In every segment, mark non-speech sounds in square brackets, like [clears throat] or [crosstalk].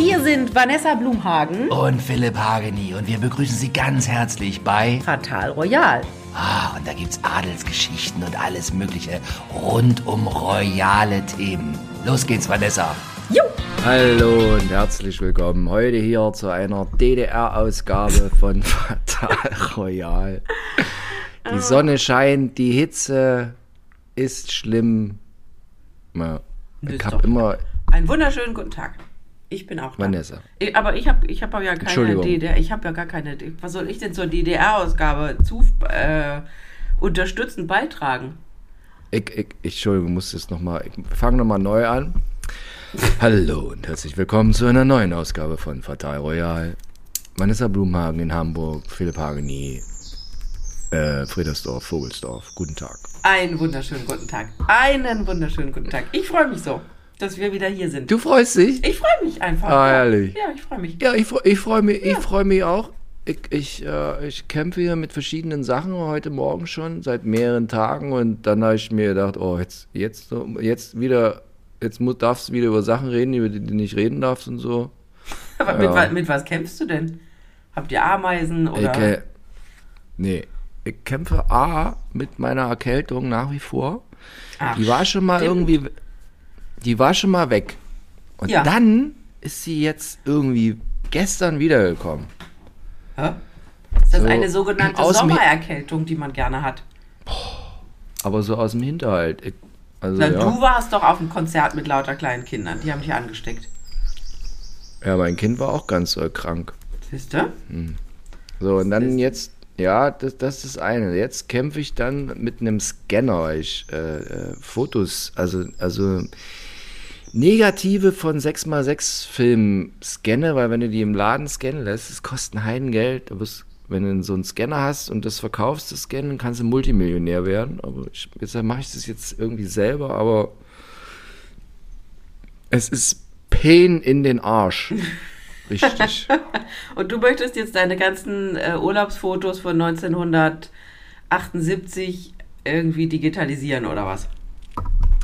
Hier sind Vanessa Blumhagen und Philipp Hageni und wir begrüßen Sie ganz herzlich bei Fatal Royal. Ah, und da gibt's Adelsgeschichten und alles Mögliche rund um royale Themen. Los geht's, Vanessa. Jo. Hallo und herzlich willkommen heute hier zu einer DDR-Ausgabe von [laughs] Fatal Royal. Die Sonne scheint, die Hitze ist schlimm. Ja, ich habe immer Einen wunderschönen guten Tag. Ich bin auch da. Vanessa. Ich- Aber ich habe ich hab ja keine. DDR. Ich habe ja gar keine. Was soll ich denn zur DDR-Ausgabe zu äh, unterstützend beitragen? Ich, ich, ich Entschuldigung, muss das nochmal. Ich fange nochmal neu an. [laughs] Hallo und herzlich willkommen zu einer neuen Ausgabe von Fatal Royal. Vanessa Blumhagen in Hamburg, Philipp Hageni, äh, Friedersdorf, Vogelsdorf. Guten Tag. Einen wunderschönen guten Tag. Einen wunderschönen guten Tag. Ich freue mich so, dass wir wieder hier sind. Du freust dich? Ich freue mich einfach. Ah, ja. herrlich. Ja, ich freue mich. Ja, ich, ich freue mich, ich freu mich auch. Ich, ich, äh, ich kämpfe hier mit verschiedenen Sachen heute Morgen schon, seit mehreren Tagen. Und dann habe ich mir gedacht, oh, jetzt, jetzt, jetzt wieder, jetzt muss, darfst du wieder über Sachen reden, über die du nicht reden darfst und so. [laughs] Aber mit, Ja. wa- mit was kämpfst du denn? Habt ihr Ameisen oder? Ich, äh, nee, ich kämpfe A mit meiner Erkältung nach wie vor. Ach, Die war schon mal stimmt. irgendwie, die war schon mal weg. Und Ja. dann ist sie jetzt irgendwie gestern wiedergekommen. Hä? Ist das So, eine sogenannte Sommererkältung, die man gerne hat? Aber so aus dem Hinterhalt. Ich, also, Na, ja. Du warst doch auf einem Konzert mit lauter kleinen Kindern. Die haben dich angesteckt. ja, mein Kind war auch ganz äh, krank. Siehst du? So, und dann jetzt, ja, das, das ist das eine. Jetzt kämpfe ich dann mit einem Scanner, ich äh, äh, Fotos, also, also Negative von 6x6 Filmen scanne, weil wenn du die im Laden scannen lässt, es kostet ein Heidengeld. Du wirst, wenn du so einen Scanner hast und das verkaufst, das Scannen, kannst du Multimillionär werden. Aber ich, deshalb mache ich das jetzt irgendwie selber, aber es ist Pain in den Arsch. [laughs] Richtig. Und du möchtest jetzt deine ganzen äh, Urlaubsfotos von 1978 irgendwie digitalisieren oder was?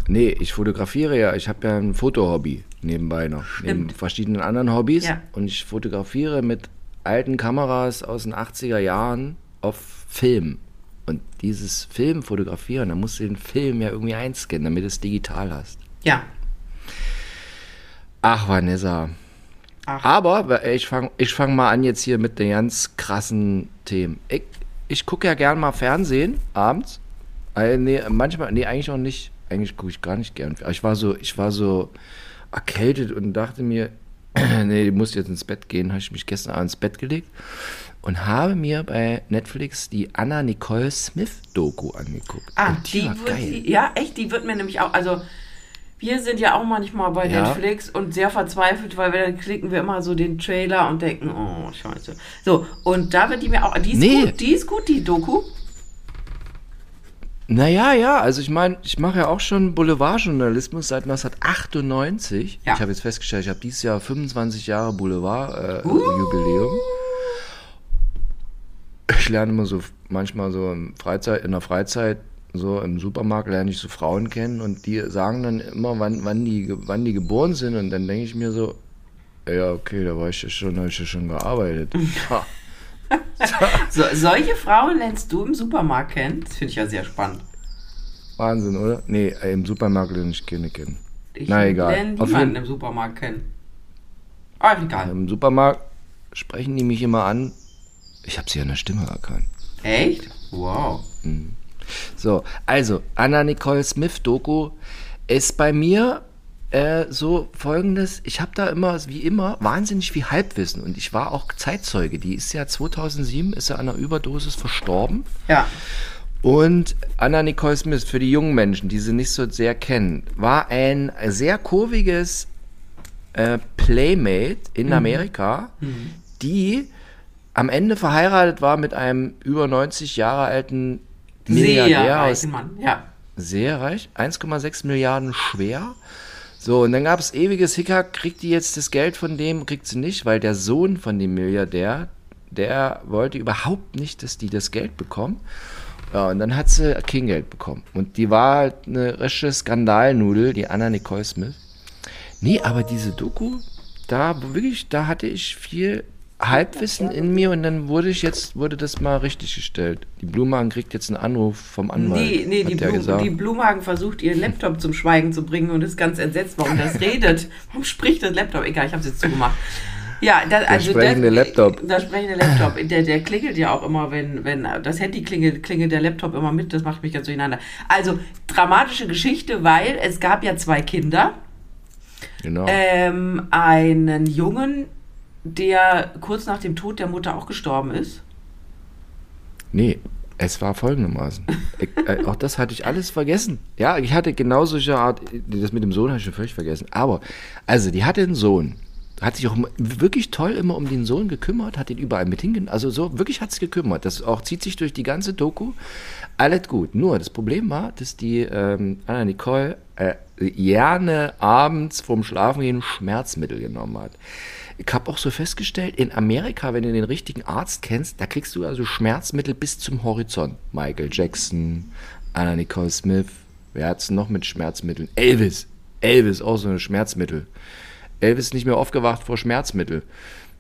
Nee, ich fotografiere ja. Ich habe ja ein Fotohobby nebenbei noch. Neben verschiedenen anderen Hobbys. Ja. Und ich fotografiere mit alten Kameras aus den 80er Jahren auf Film. Und dieses Film fotografieren, da musst du den Film ja irgendwie einscannen, damit du es digital hast. Ja. Ach, Vanessa. Ach. Aber ich fange ich fang mal an jetzt hier mit den ganz krassen Themen. Ich, ich gucke ja gern mal Fernsehen abends. Äh, nee, manchmal, nee, eigentlich auch nicht. Eigentlich gucke ich gar nicht gern. Ich war so, ich war so erkältet und dachte mir, [clears throat] nee, du musst jetzt ins Bett gehen. Habe ich mich gestern Abend ins Bett gelegt und habe mir bei Netflix die Anna Nicole Smith Doku angeguckt. Ah, und die, war wird, die, ja, echt, die wird mir nämlich auch, also wir sind ja auch manchmal bei Ja. Netflix und sehr verzweifelt, weil wir dann klicken wir immer so den Trailer und denken, oh, scheiße. So, und da wird die mir auch, die ist Nee. gut, die ist gut, die Doku. Naja, ja, also ich meine, ich mache ja auch schon Boulevardjournalismus seit 1998. Ja. Ich habe jetzt festgestellt, ich habe dieses Jahr 25 Jahre Boulevard-Jubiläum. ich lerne immer so manchmal so im Freizeit, in der Freizeit, so im Supermarkt lerne ich so Frauen kennen und die sagen dann immer, wann, wann, die, wann die geboren sind und dann denke ich mir so, ja, okay, da war ich ja schon, habe ich ja schon gearbeitet. [laughs] Ha. [laughs] So, solche Frauen lernst du im Supermarkt kennen. Das finde ich ja sehr spannend. Wahnsinn, oder? Nee, äh, im Supermarkt lerne ich keine kennen. Ich Na, egal. lerne Auf niemanden im Supermarkt kennen. Ah, egal. Im Supermarkt sprechen die mich immer an. Ich habe sie an der Stimme erkannt. Echt? Wow. So, also, Anna Nicole Smith Doku ist bei mir äh, so folgendes. Ich habe da immer, wie immer, wahnsinnig viel Halbwissen und ich war auch Zeitzeuge. Die ist ja 2007, ist ja an einer Überdosis verstorben. Ja. Und Anna Nicole Smith, für die jungen Menschen, die sie nicht so sehr kennen, war ein sehr kurviges äh, Playmate in Amerika, die am Ende verheiratet war mit einem über 90 Jahre alten Sehr Milliardär aus reichen Mann. Ja. sehr reich, 1,6 Milliarden schwer. So, und dann gab es ewiges Hickhack, kriegt die jetzt das Geld von dem, kriegt sie nicht, weil der Sohn von dem Milliardär, der wollte überhaupt nicht, dass die das Geld bekommen. Ja, und dann hat sie Kinggeld bekommen. Und die war halt eine richtige Skandalnudel, die Anna Nicole Smith. Nee, aber diese Doku, da wirklich, da hatte ich viel Halbwissen in mir und dann wurde ich jetzt, wurde das mal richtig gestellt. Die Blumhagen kriegt jetzt einen Anruf vom Anwalt. Nee, nee, hat die, der gesagt. die Blumhagen versucht, ihren Laptop zum Schweigen zu bringen und ist ganz entsetzt, warum das redet. Warum spricht das Laptop? Egal, ich habe es jetzt zugemacht. Ja, also sprechende der, Laptop. Der sprechende Laptop. Der, der klingelt ja auch immer, wenn, wenn das Handy klingelt, klingelt der Laptop immer mit. Das macht mich ganz durcheinander. Also, dramatische Geschichte, weil es gab ja zwei Kinder. genau. Ähm, einen Jungen, der kurz nach dem Tod der Mutter auch gestorben ist. Nee, es war folgendermaßen. äh, auch das hatte ich alles vergessen. Ja, ich hatte genau solche Art, das mit dem Sohn habe ich schon völlig vergessen. Aber, also, die hatte einen Sohn. Hat sich auch wirklich toll immer um den Sohn gekümmert, hat ihn überall mit hingenommen. Also so, wirklich hat es gekümmert. Das auch zieht sich durch die ganze Doku. Alles gut. Nur das Problem war, dass die ähm, Anna Nicole äh, gerne abends vorm Schlafengehen Schmerzmittel genommen hat. Ich habe auch so festgestellt, in Amerika, wenn du den richtigen Arzt kennst, da kriegst du also Schmerzmittel bis zum Horizont. Michael Jackson, Anna Nicole Smith, wer hat's noch mit Schmerzmitteln? Elvis. Elvis, auch so ein Schmerzmittel. Elvis ist nicht mehr aufgewacht vor Schmerzmittel.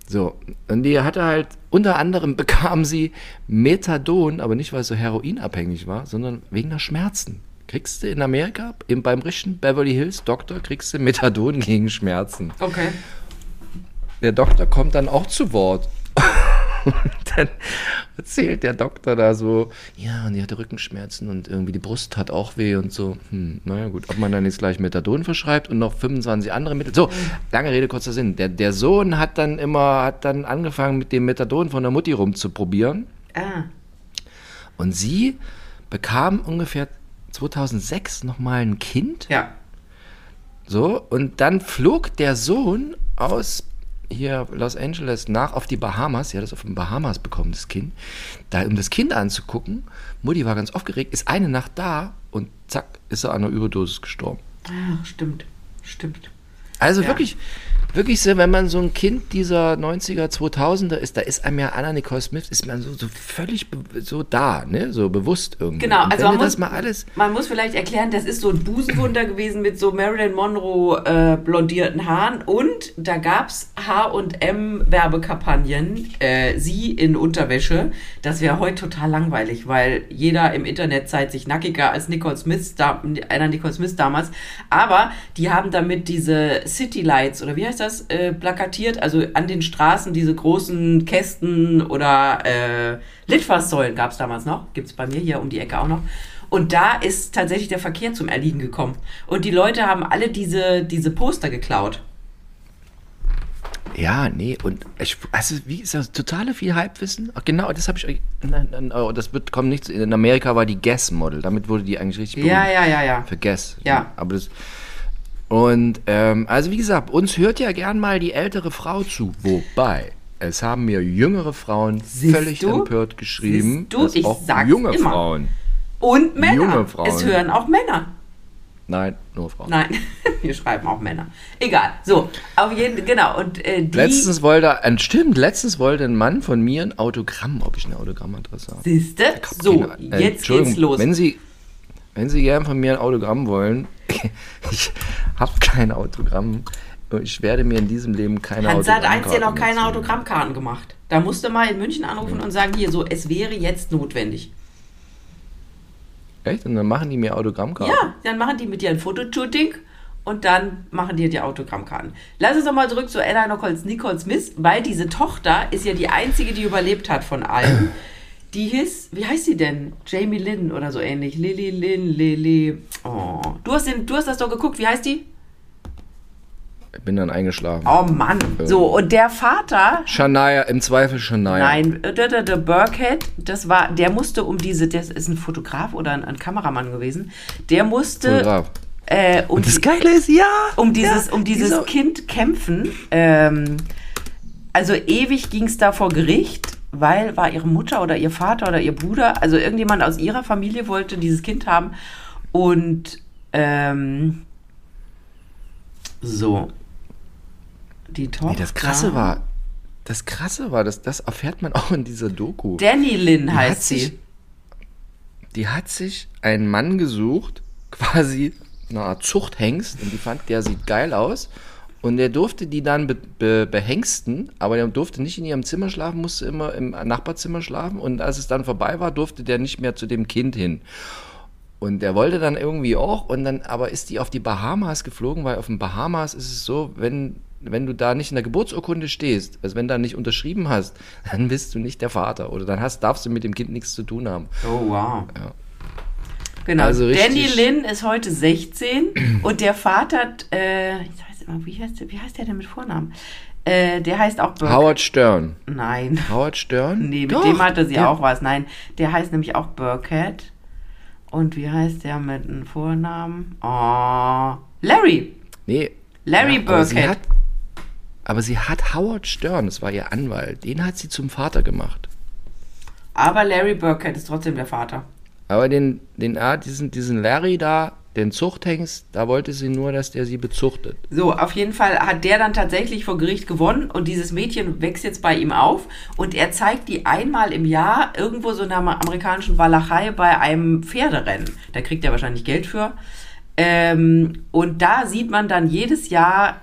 So, und die hatte halt, unter anderem [laughs] bekam sie Methadon, aber nicht, weil sie so heroinabhängig war, sondern wegen der Schmerzen. Kriegst du in Amerika, im, beim richtigen Beverly Hills Doktor, kriegst du Methadon gegen Schmerzen. Okay. Der Doktor kommt dann auch zu Wort. Und [laughs] dann erzählt der Doktor da so, ja, und die hatte Rückenschmerzen und irgendwie die Brust hat auch weh und so. Hm, naja gut, ob man dann jetzt gleich Methadon verschreibt und noch 25 andere Mittel. So, lange Rede, kurzer Sinn. Der, der Sohn hat dann immer, hat dann angefangen mit dem Methadon von der Mutti rumzuprobieren. Ah. Und sie bekam ungefähr 2006 nochmal ein Kind. Ja. So, und dann flog der Sohn aus hier Los Angeles nach auf die Bahamas. Sie hat das auf den Bahamas bekommen, das Kind. Da, um das Kind anzugucken. Mutti war ganz aufgeregt, ist eine Nacht da und zack, ist er an einer Überdosis gestorben. Ah, stimmt. Stimmt. Also Ja. wirklich, wirklich so, wenn man so ein Kind dieser 90er, 2000er ist, da ist einem ja Anna Nicole Smith, ist man so, so völlig so da, ne? so bewusst irgendwie. Genau, also man muss, alles, man muss vielleicht erklären, das ist so ein Busenwunder gewesen mit so Marilyn Monroe äh, blondierten Haaren und da gab's H&M Werbekampagnen, äh, sie in Unterwäsche. Das wäre heute total langweilig, weil jeder im Internet zeigt sich nackiger als Nicole Smith, da, einer Nicole Smith damals. Aber die haben damit diese City Lights oder wie heißt das, äh, plakatiert, also an den Straßen diese großen Kästen oder äh, Litfaßsäulen gab's damals noch, gibt's bei mir hier um die Ecke auch noch. Und da ist tatsächlich der Verkehr zum Erliegen gekommen. Und die Leute haben alle diese, diese Poster geklaut. Ja, nee, und ich, also wie ist das totale viel Halbwissen? Ach, genau, das habe ich euch. Nein, nein, oh, das wird kommt nicht. In Amerika war die Guess Model, damit wurde die eigentlich richtig Ja, ja, ja, ja. Für Guess. Ja. Aber das. Und ähm, also wie gesagt, uns hört ja gern mal die ältere Frau zu. Wobei es haben mir jüngere Frauen Siehst völlig du? empört geschrieben, Siehst du? dass Ich auch sag's junge immer. Frauen. Und Männer. Junge Frauen. Es hören auch Männer. Nein, nur Frauen. Nein, [laughs] wir schreiben auch Männer. Egal. So, auf jeden genau. Und äh, die. Letztens wollte, äh, stimmt, letztens wollte ein Mann von mir ein Autogramm, ob ich eine Autogrammadresse habe. Siehste? So, Keine- äh, jetzt geht's los. Wenn Sie, wenn Sie gern von mir ein Autogramm wollen, [laughs] ich habe kein Autogramm. Ich werde mir in diesem Leben keine Hat Sat 1 ja Autogrammkarten noch keine. Autogrammkarten gemacht. Da musste mal in München anrufen und sagen, hier, so, es wäre jetzt notwendig. Echt? Und dann machen die mir Autogrammkarten? Ja, dann machen die mit dir ein Fotoshooting und dann machen die die Autogrammkarten. Lass uns doch mal zurück zu Ella Nichols, Nicole Smith, weil diese Tochter ist ja die einzige, die überlebt hat von allen. Die hieß, wie heißt sie denn? Jamie Lynn oder so ähnlich. Lily Lynn, Lily. Oh. Du hast, den, du hast das doch geguckt, wie heißt die? Ich bin dann eingeschlafen. Oh Mann. So, und der Vater Shania, im Zweifel Shania. Nein, äh, der, der, der Burkhead, das war, der musste um diese, das ist ein Fotograf oder ein, ein Kameramann gewesen, der musste Fotograf. äh, um, Und das Geile ist, ja. um dieses, ja, um dieses dieser- Kind kämpfen. Ähm, also ewig ging es da vor Gericht, weil war ihre Mutter oder ihr Vater oder ihr Bruder, also irgendjemand aus ihrer Familie wollte dieses Kind haben und ähm, so. Die Tochter. Nee, das Krasse war, das Krasse war, das, das erfährt man auch in dieser Doku. Danny Lynn Die heißt sich- sie. Die hat sich einen Mann gesucht, quasi eine Art Zuchthengst, und die fand, der sieht geil aus. Und der durfte die dann be be behengsten, aber der durfte nicht in ihrem Zimmer schlafen, musste immer im Nachbarzimmer schlafen und als es dann vorbei war, durfte der nicht mehr zu dem Kind hin. Und der wollte dann irgendwie auch und dann aber ist die auf die Bahamas geflogen, weil auf den Bahamas ist es so, wenn wenn du da nicht in der Geburtsurkunde stehst, also wenn du da nicht unterschrieben hast, [laughs] dann bist du nicht der Vater oder dann hast, darfst du mit dem Kind nichts zu tun haben. Oh, wow. Ja. Genau. Also Danny Lynn ist heute 16 [clears throat] und der Vater, hat, äh, ich weiß wie heißt, der, wie heißt der denn mit Vornamen? Äh, der heißt auch Burke. Howard Stern. Nein. Howard Stern? Nee, mit Doch, dem hatte sie der- auch was. Nein, der heißt nämlich auch Burkett. Und wie heißt der mit einem Vornamen? Oh, Larry. Nee. Larry Burkett. hat, aber sie hat Howard Stern, das war ihr Anwalt, den hat sie zum Vater gemacht. Aber Larry Burkett ist trotzdem der Vater. Aber den, den, ah, diesen, diesen Larry da, den Zuchthengst, da wollte sie nur, dass der sie bezuchtet. So, auf jeden Fall hat der dann tatsächlich vor Gericht gewonnen und dieses Mädchen wächst jetzt bei ihm auf und er zeigt die einmal im Jahr irgendwo so in der amerikanischen Walachei bei einem Pferderennen. Da kriegt er wahrscheinlich Geld für. Ähm, und da sieht man dann jedes Jahr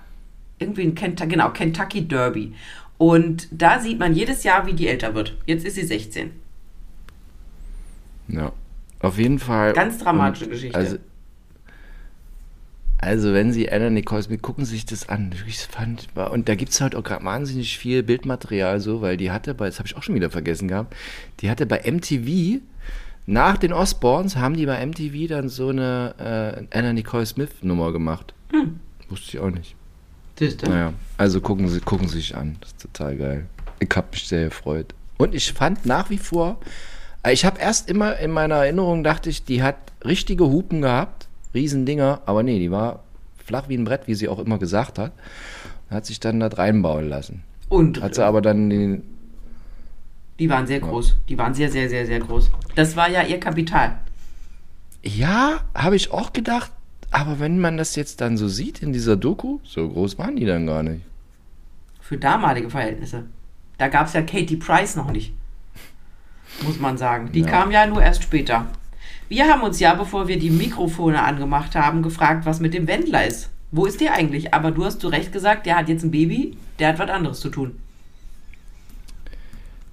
irgendwie ein Kentucky, genau, Kentucky Derby. Und da sieht man jedes Jahr, wie die älter wird. Jetzt ist sie 16. Ja. Auf jeden Fall. Ganz dramatische Und, Geschichte. Also, also wenn Sie Anna Nicole Smith, gucken Sie sich das an. Ich fand, und da gibt es halt auch gerade wahnsinnig viel Bildmaterial so, weil die hatte bei, das habe ich auch schon wieder vergessen gehabt, die hatte bei MTV, nach den Osborns haben die bei MTV dann so eine äh, Anna Nicole Smith Nummer gemacht. Hm. Wusste ich auch nicht. Siehste? Naja, also gucken Sie, gucken Sie sich an. Das ist total geil. Ich habe mich sehr gefreut. Und ich fand nach wie vor, äh, ich habe erst immer in meiner Erinnerung dachte ich, die hat richtige Hupen gehabt, Riesendinger, aber nee, die war flach wie ein Brett, wie sie auch immer gesagt hat. Hat sich dann da reinbauen lassen. Und Hat sie aber dann den, die waren sehr groß. Die waren sehr, sehr, sehr, sehr groß. Das war ja ihr Kapital. ja, habe ich auch gedacht, aber wenn man das jetzt dann so sieht in dieser Doku, so groß waren die dann gar nicht. Für damalige Verhältnisse. Da gab es ja Katie Price noch nicht. Muss man sagen. Die Ja. kam ja nur erst später. Wir haben uns ja, bevor wir die Mikrofone angemacht haben, gefragt, was mit dem Wendler ist. Wo ist der eigentlich? Aber du hast zu Recht gesagt, der hat jetzt ein Baby, der hat was anderes zu tun.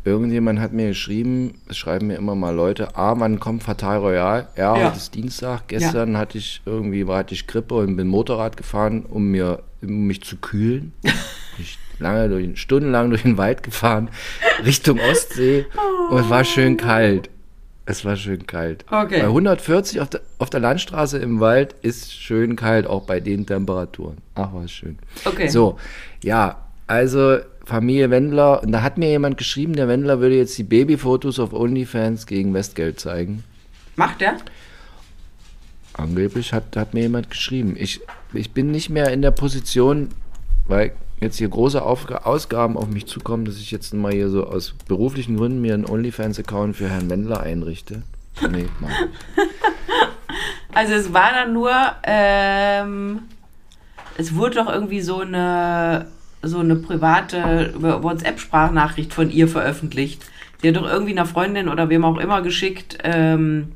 Irgendjemand hat mir geschrieben, es schreiben mir immer mal Leute, ah, wann kommt Fatal Royal? Ja, Ja. heute ist Dienstag. Gestern hatte ich irgendwie, war hatte ich Grippe und bin Motorrad gefahren, um mir, um mich zu kühlen. [laughs] ich lange durch, stundenlang durch den Wald gefahren, Richtung Ostsee und es war schön kalt. Es war schön kalt. Okay. Bei 140 auf der, auf der Landstraße im Wald ist schön kalt, auch bei den Temperaturen. Ach, was schön. Okay. So, ja, also Familie Wendler, und da hat mir jemand geschrieben, der Wendler würde jetzt die Babyfotos auf OnlyFans gegen Westgeld zeigen. Macht der? Angeblich hat, hat mir jemand geschrieben. Ich, ich bin nicht mehr in der Position, weil jetzt hier große Aufga Ausgaben auf mich zukommen, dass ich jetzt mal hier so aus beruflichen Gründen mir einen OnlyFans-Account für Herrn Wendler einrichte. Nee, Mann. [laughs] Also es war dann nur, ähm, es wurde doch irgendwie so eine, so eine private WhatsApp-Sprachnachricht von ihr veröffentlicht. Die hat doch irgendwie einer Freundin oder wem auch immer geschickt, ähm,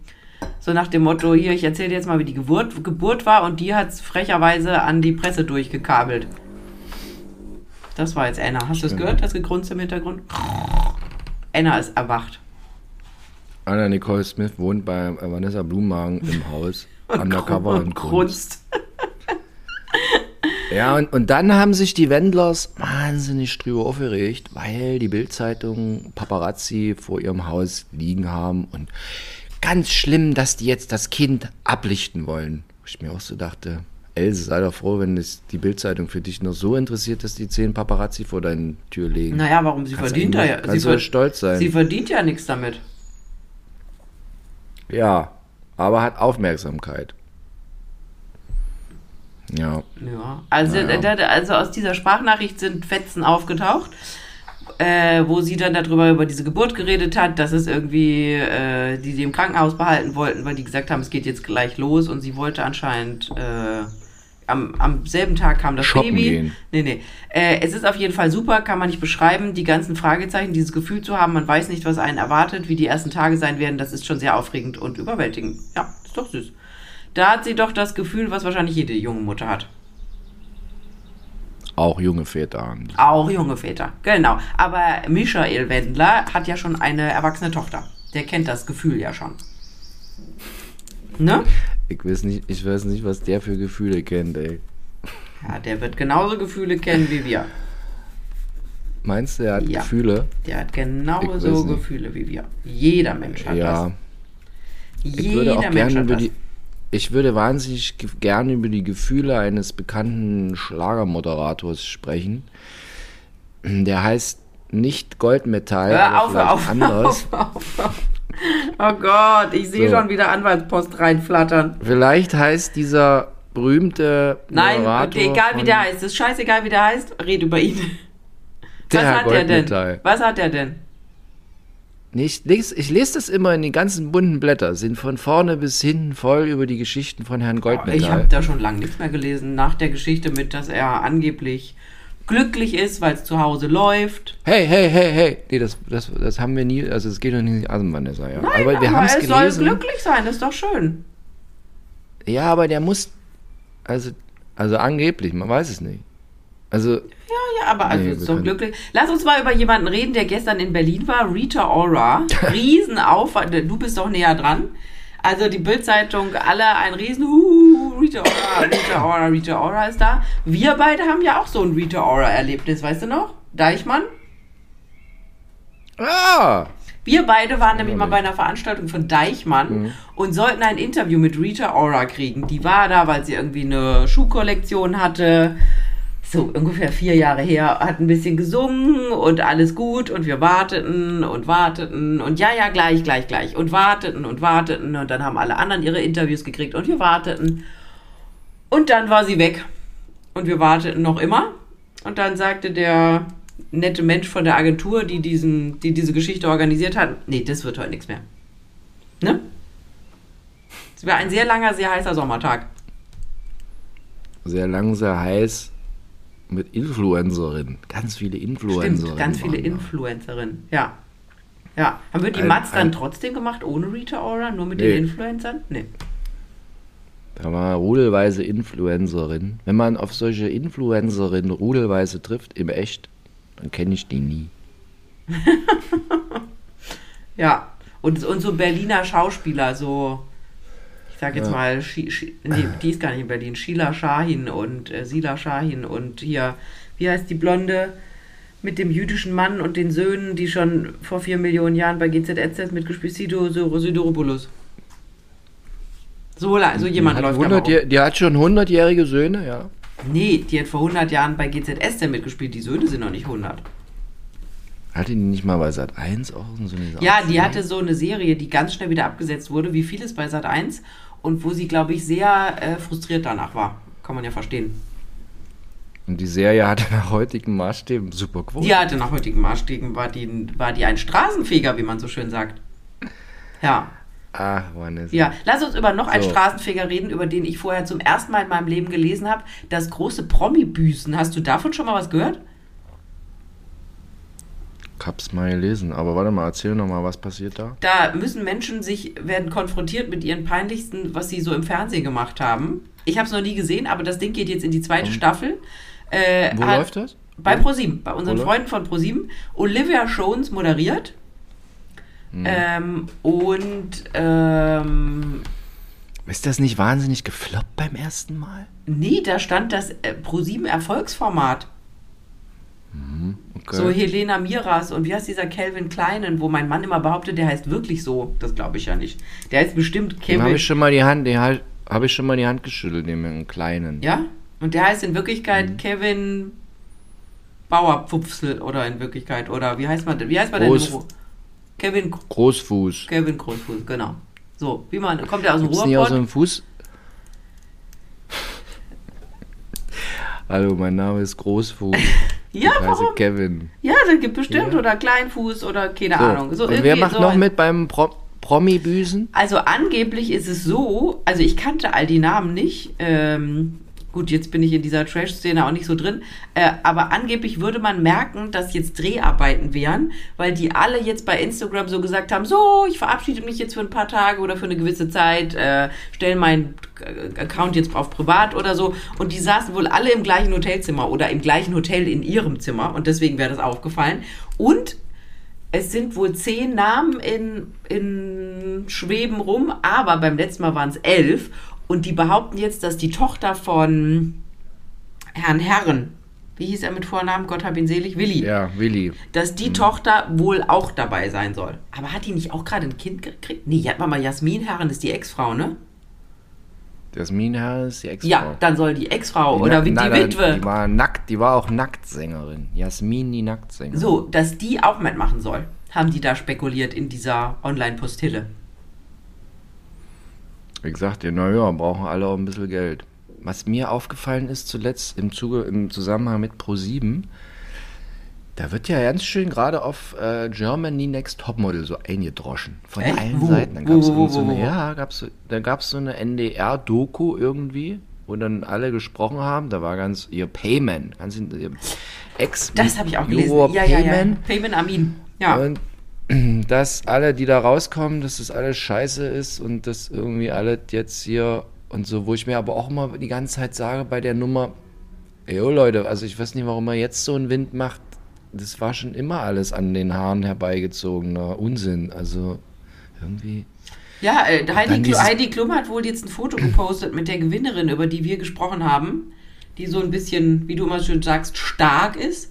so nach dem Motto, hier, ich erzähle dir jetzt mal, wie die Geburt, Geburt war und die hat es frecherweise an die Presse durchgekabelt. Das war jetzt Anna. Hast du es gehört, das Gegrunze im Hintergrund? Anna ist erwacht. Anna Nicole Smith wohnt bei Vanessa Blumenhagen im Haus. [laughs] Undercover und. Grunzt. [laughs] Ja, und, und dann haben sich die Wendlers wahnsinnig drüber aufgeregt, weil die Bildzeitung Paparazzi vor ihrem Haus liegen haben und ganz schlimm, dass die jetzt das Kind ablichten wollen. Wo ich mir auch so dachte, Else, sei doch froh, wenn es die Bildzeitung für dich noch so interessiert, dass die zehn Paparazzi vor deine Tür legen. Naja, warum? Sie Kannst verdient ja. kannst sie ver- stolz sein. Sie verdient ja nichts damit. Ja, aber hat Aufmerksamkeit. Ja. Ja, also, Naja. also aus dieser Sprachnachricht sind Fetzen aufgetaucht, äh, wo sie dann darüber über diese Geburt geredet hat, dass es irgendwie, äh, die sie im Krankenhaus behalten wollten, weil die gesagt haben, es geht jetzt gleich los und sie wollte anscheinend äh, am, am selben Tag kam das Shoppen Baby. gehen. Nee, nee. Äh, es ist auf jeden Fall super, kann man nicht beschreiben, die ganzen Fragezeichen, dieses Gefühl zu haben, man weiß nicht, was einen erwartet, wie die ersten Tage sein werden, das ist schon sehr aufregend und überwältigend. Ja, ist doch süß. Da hat sie doch das Gefühl, was wahrscheinlich jede junge Mutter hat. Auch junge Väter. Auch junge Väter, genau. Aber Michael Wendler hat ja schon eine erwachsene Tochter. Der kennt das Gefühl ja schon. Ne? Ich weiß nicht, ich weiß nicht, was der für Gefühle kennt, ey. Ja, der wird genauso Gefühle kennen wie wir. Meinst du, er hat Ja. Gefühle? Der hat genauso. Gefühle wie wir. Jeder Mensch hat Ja. das. Ich würde Jeder auch Mensch hat über das. die. Ich würde wahnsinnig ge- gerne über die Gefühle eines bekannten Schlagermoderators sprechen. Der heißt nicht Goldmetall, Hör aber auf, vielleicht hör auf, anders. [laughs] auf, auf, auf. Oh Gott, ich sehe So. schon wieder Anwaltspost reinflattern. Vielleicht heißt dieser berühmte Nein, Moderator egal wie der heißt. Es ist scheißegal, wie der heißt. Red über ihn. [laughs] Was hat der denn? Goldmetall. Was hat der denn? Nee, ich, lese, ich lese das immer in die ganzen bunten Blätter, sind von vorne bis hinten voll über die Geschichten von Herrn Ich habe Goldmetall. da schon lange nichts mehr gelesen. Nach der Geschichte mit, dass er angeblich glücklich ist, weil es zu Hause läuft. Hey, hey, hey, hey. Nee, das, das, das haben wir nie, also es geht doch nicht in die Asenvanessa, ja. Nein, aber wir haben es er soll gelesen. glücklich sein, das ist doch schön. Ja, aber der muss, also, also angeblich, man weiß es nicht. Also, Ja, ja, aber also Nee, ist doch glücklich. Lass uns mal über jemanden reden, der gestern in Berlin war. Rita Ora. [laughs] Riesenaufwand. Du bist doch näher dran. Also die Bildzeitung, alle ein Riesen. Uh, Rita Ora, Rita Ora, Rita Ora ist da. Wir beide haben ja auch so ein Rita Ora-Erlebnis, weißt du noch? Deichmann? ah, Wir beide waren nämlich mal bei einer Veranstaltung von Deichmann Mhm. und sollten ein Interview mit Rita Ora kriegen. Die war da, weil sie irgendwie eine Schuhkollektion hatte. So ungefähr vier Jahre her, hat ein bisschen gesungen und alles gut und wir warteten und warteten und ja, ja, gleich, gleich, gleich und warteten und warteten und dann haben alle anderen ihre Interviews gekriegt und wir warteten. Und dann war sie weg und wir warteten noch immer und dann sagte der nette Mensch von der Agentur, die, diesen, die diese Geschichte organisiert hat, nee, das wird heute nichts mehr. Ne? Es war ein sehr langer, sehr heißer Sommertag. sehr lang, sehr heiß mit Influencerinnen. Ganz viele Influencerinnen. Stimmt, ganz viele. Influencerinnen. Ja. Ja. Haben wir die Ein- Mats dann ein- trotzdem gemacht, ohne Rita Ora, nur mit Nee. den Influencern? Nee. Da war rudelweise Influencerin. Wenn man auf solche Influencerinnen rudelweise trifft, im Echt, dann kenne ich die nie. [laughs] Ja. Und, und so Berliner Schauspieler, so, sag jetzt Ja. mal, Shi, Shi, nee, die ist gar nicht in Berlin, Sheila Shahin und äh, Sila Shahin und hier, wie heißt die Blonde mit dem jüdischen Mann und den Söhnen, die schon vor vier Millionen Jahren bei GZSZ mitgespielt, Sido Sidoropoulos. So, so jemand die, hat läuft da 100, mal rum. die hat schon 100-jährige Söhne, ja. Nee, die hat vor 100 Jahren bei GZSZ mitgespielt, die Söhne sind noch nicht 100. Hatte die nicht mal bei Sat 1 auch so eine Ja, Art die Serie? hatte so eine Serie, die ganz schnell wieder abgesetzt wurde, wie vieles bei Sat 1 und wo sie, glaube ich, sehr äh, frustriert danach war. Kann man ja verstehen. Und die Serie hatte nach heutigen Maßstäben super Quote. Die hatte nach heutigen Maßstäben, war die, war die ein Straßenfeger, wie man so schön sagt. Ja, Ach, Vanessa. ja. Lass uns über noch einen So. Straßenfeger reden, über den ich vorher zum ersten Mal in meinem Leben gelesen habe. Das große Promi-Büßen. Hast du davon schon mal was gehört? Ich hab's mal gelesen, aber warte mal, erzähl noch mal, was passiert da? Da müssen Menschen sich, werden konfrontiert mit ihren peinlichsten, was sie so im Fernsehen gemacht haben. Ich habe es noch nie gesehen, aber das Ding geht jetzt in die zweite Staffel. Äh, Wo hat- läuft das? Bei ProSieben, bei unseren läuft- Freunden von ProSieben. Olivia Jones moderiert. Hm. Ähm, und ähm, Ist das nicht wahnsinnig gefloppt beim ersten Mal? nee, da stand das äh, ProSieben Erfolgsformat. Okay. So Helena Miras und wie heißt dieser Calvin Kleinen, wo mein Mann immer behauptet, der heißt wirklich so. Das glaube ich ja nicht. Der heißt bestimmt Dem Kevin. habe ich schon mal die Hand, den habe ich schon mal die Hand geschüttelt, dem einen kleinen. Ja? Und der heißt in Wirklichkeit Mhm. Kevin Bauerpfupfsel oder in Wirklichkeit. Oder wie heißt man denn? Wie heißt man denn? Groß- Ru- Kevin, Großfuß. Kevin Großfuß, genau. So, wie man, kommt der aus dem Gibt's nicht aus Ruhrpott? dem Fuß? [laughs] Hallo, mein Name ist Großfuß. [laughs] Ja, warum? Kevin. Ja, das gibt bestimmt. Ja. Oder Kleinfuß oder keine So. Ahnung. So Und wer macht so noch mit beim Pro Promi-Büsen? Also angeblich ist es so, also ich kannte all die Namen nicht. Ähm, Gut, jetzt bin ich in dieser Trash-Szene auch nicht so drin. Äh, aber angeblich würde man merken, dass jetzt Dreharbeiten wären, weil die alle jetzt bei Instagram so gesagt haben, so, ich verabschiede mich jetzt für ein paar Tage oder für eine gewisse Zeit, äh, stelle meinen Account jetzt auf privat oder so. Und die saßen wohl alle im gleichen Hotelzimmer oder im gleichen Hotel in ihrem Zimmer. Und deswegen wäre das aufgefallen. Und es sind wohl zehn Namen in, in Schweben rum, aber beim letzten Mal waren es elf. Und die behaupten jetzt, dass die Tochter von Herrn Herren, wie hieß er mit Vornamen, Gott hab ihn selig, Willi, Ja, Willi. dass die Tochter wohl auch dabei sein soll. Aber hat die nicht auch gerade ein Kind gekriegt? Nee, warte mal, Jasmin Herren ist die Ex-Frau, ne? Jasmin Herr ist die Ex-Frau. Ja, dann soll die Ex-Frau oder die na, Witwe. Die war nackt, die war auch Nacktsängerin. Jasmin, die Nacktsängerin. So, dass die auch mitmachen soll, haben die da spekuliert in dieser Online-Postille. Ich sag dir, naja, brauchen alle auch ein bisschen Geld. Was mir aufgefallen ist zuletzt im Zuge, im Zusammenhang mit Pro7, da wird ja ganz schön gerade auf äh, Germany Next Topmodel so eingedroschen. Von Echt? allen Wo? Seiten. Dann gab's wo, irgend so eine, ja, gab's, so- da gab es so eine NDR-Doku irgendwie, wo dann alle gesprochen haben. Da war ganz ihr Payman, ganz ihr Ex Das habe ich auch gelesen. Ja, ja, ja. Payman. Payman Amin. Ja. Und [clears throat] dass alle, die da rauskommen, dass das alles scheiße ist und dass irgendwie alle jetzt hier und so, wo ich mir aber auch immer die ganze Zeit sage bei der Nummer, oh Leute, also ich weiß nicht, warum man jetzt so einen Wind macht. Das war schon immer alles an den Haaren herbeigezogener Unsinn. Also irgendwie. Ja, äh, Heidi, Klu Heidi Klum hat wohl jetzt ein Foto gepostet mit der Gewinnerin, über die wir gesprochen haben, die so ein bisschen, wie du immer schön sagst, stark ist,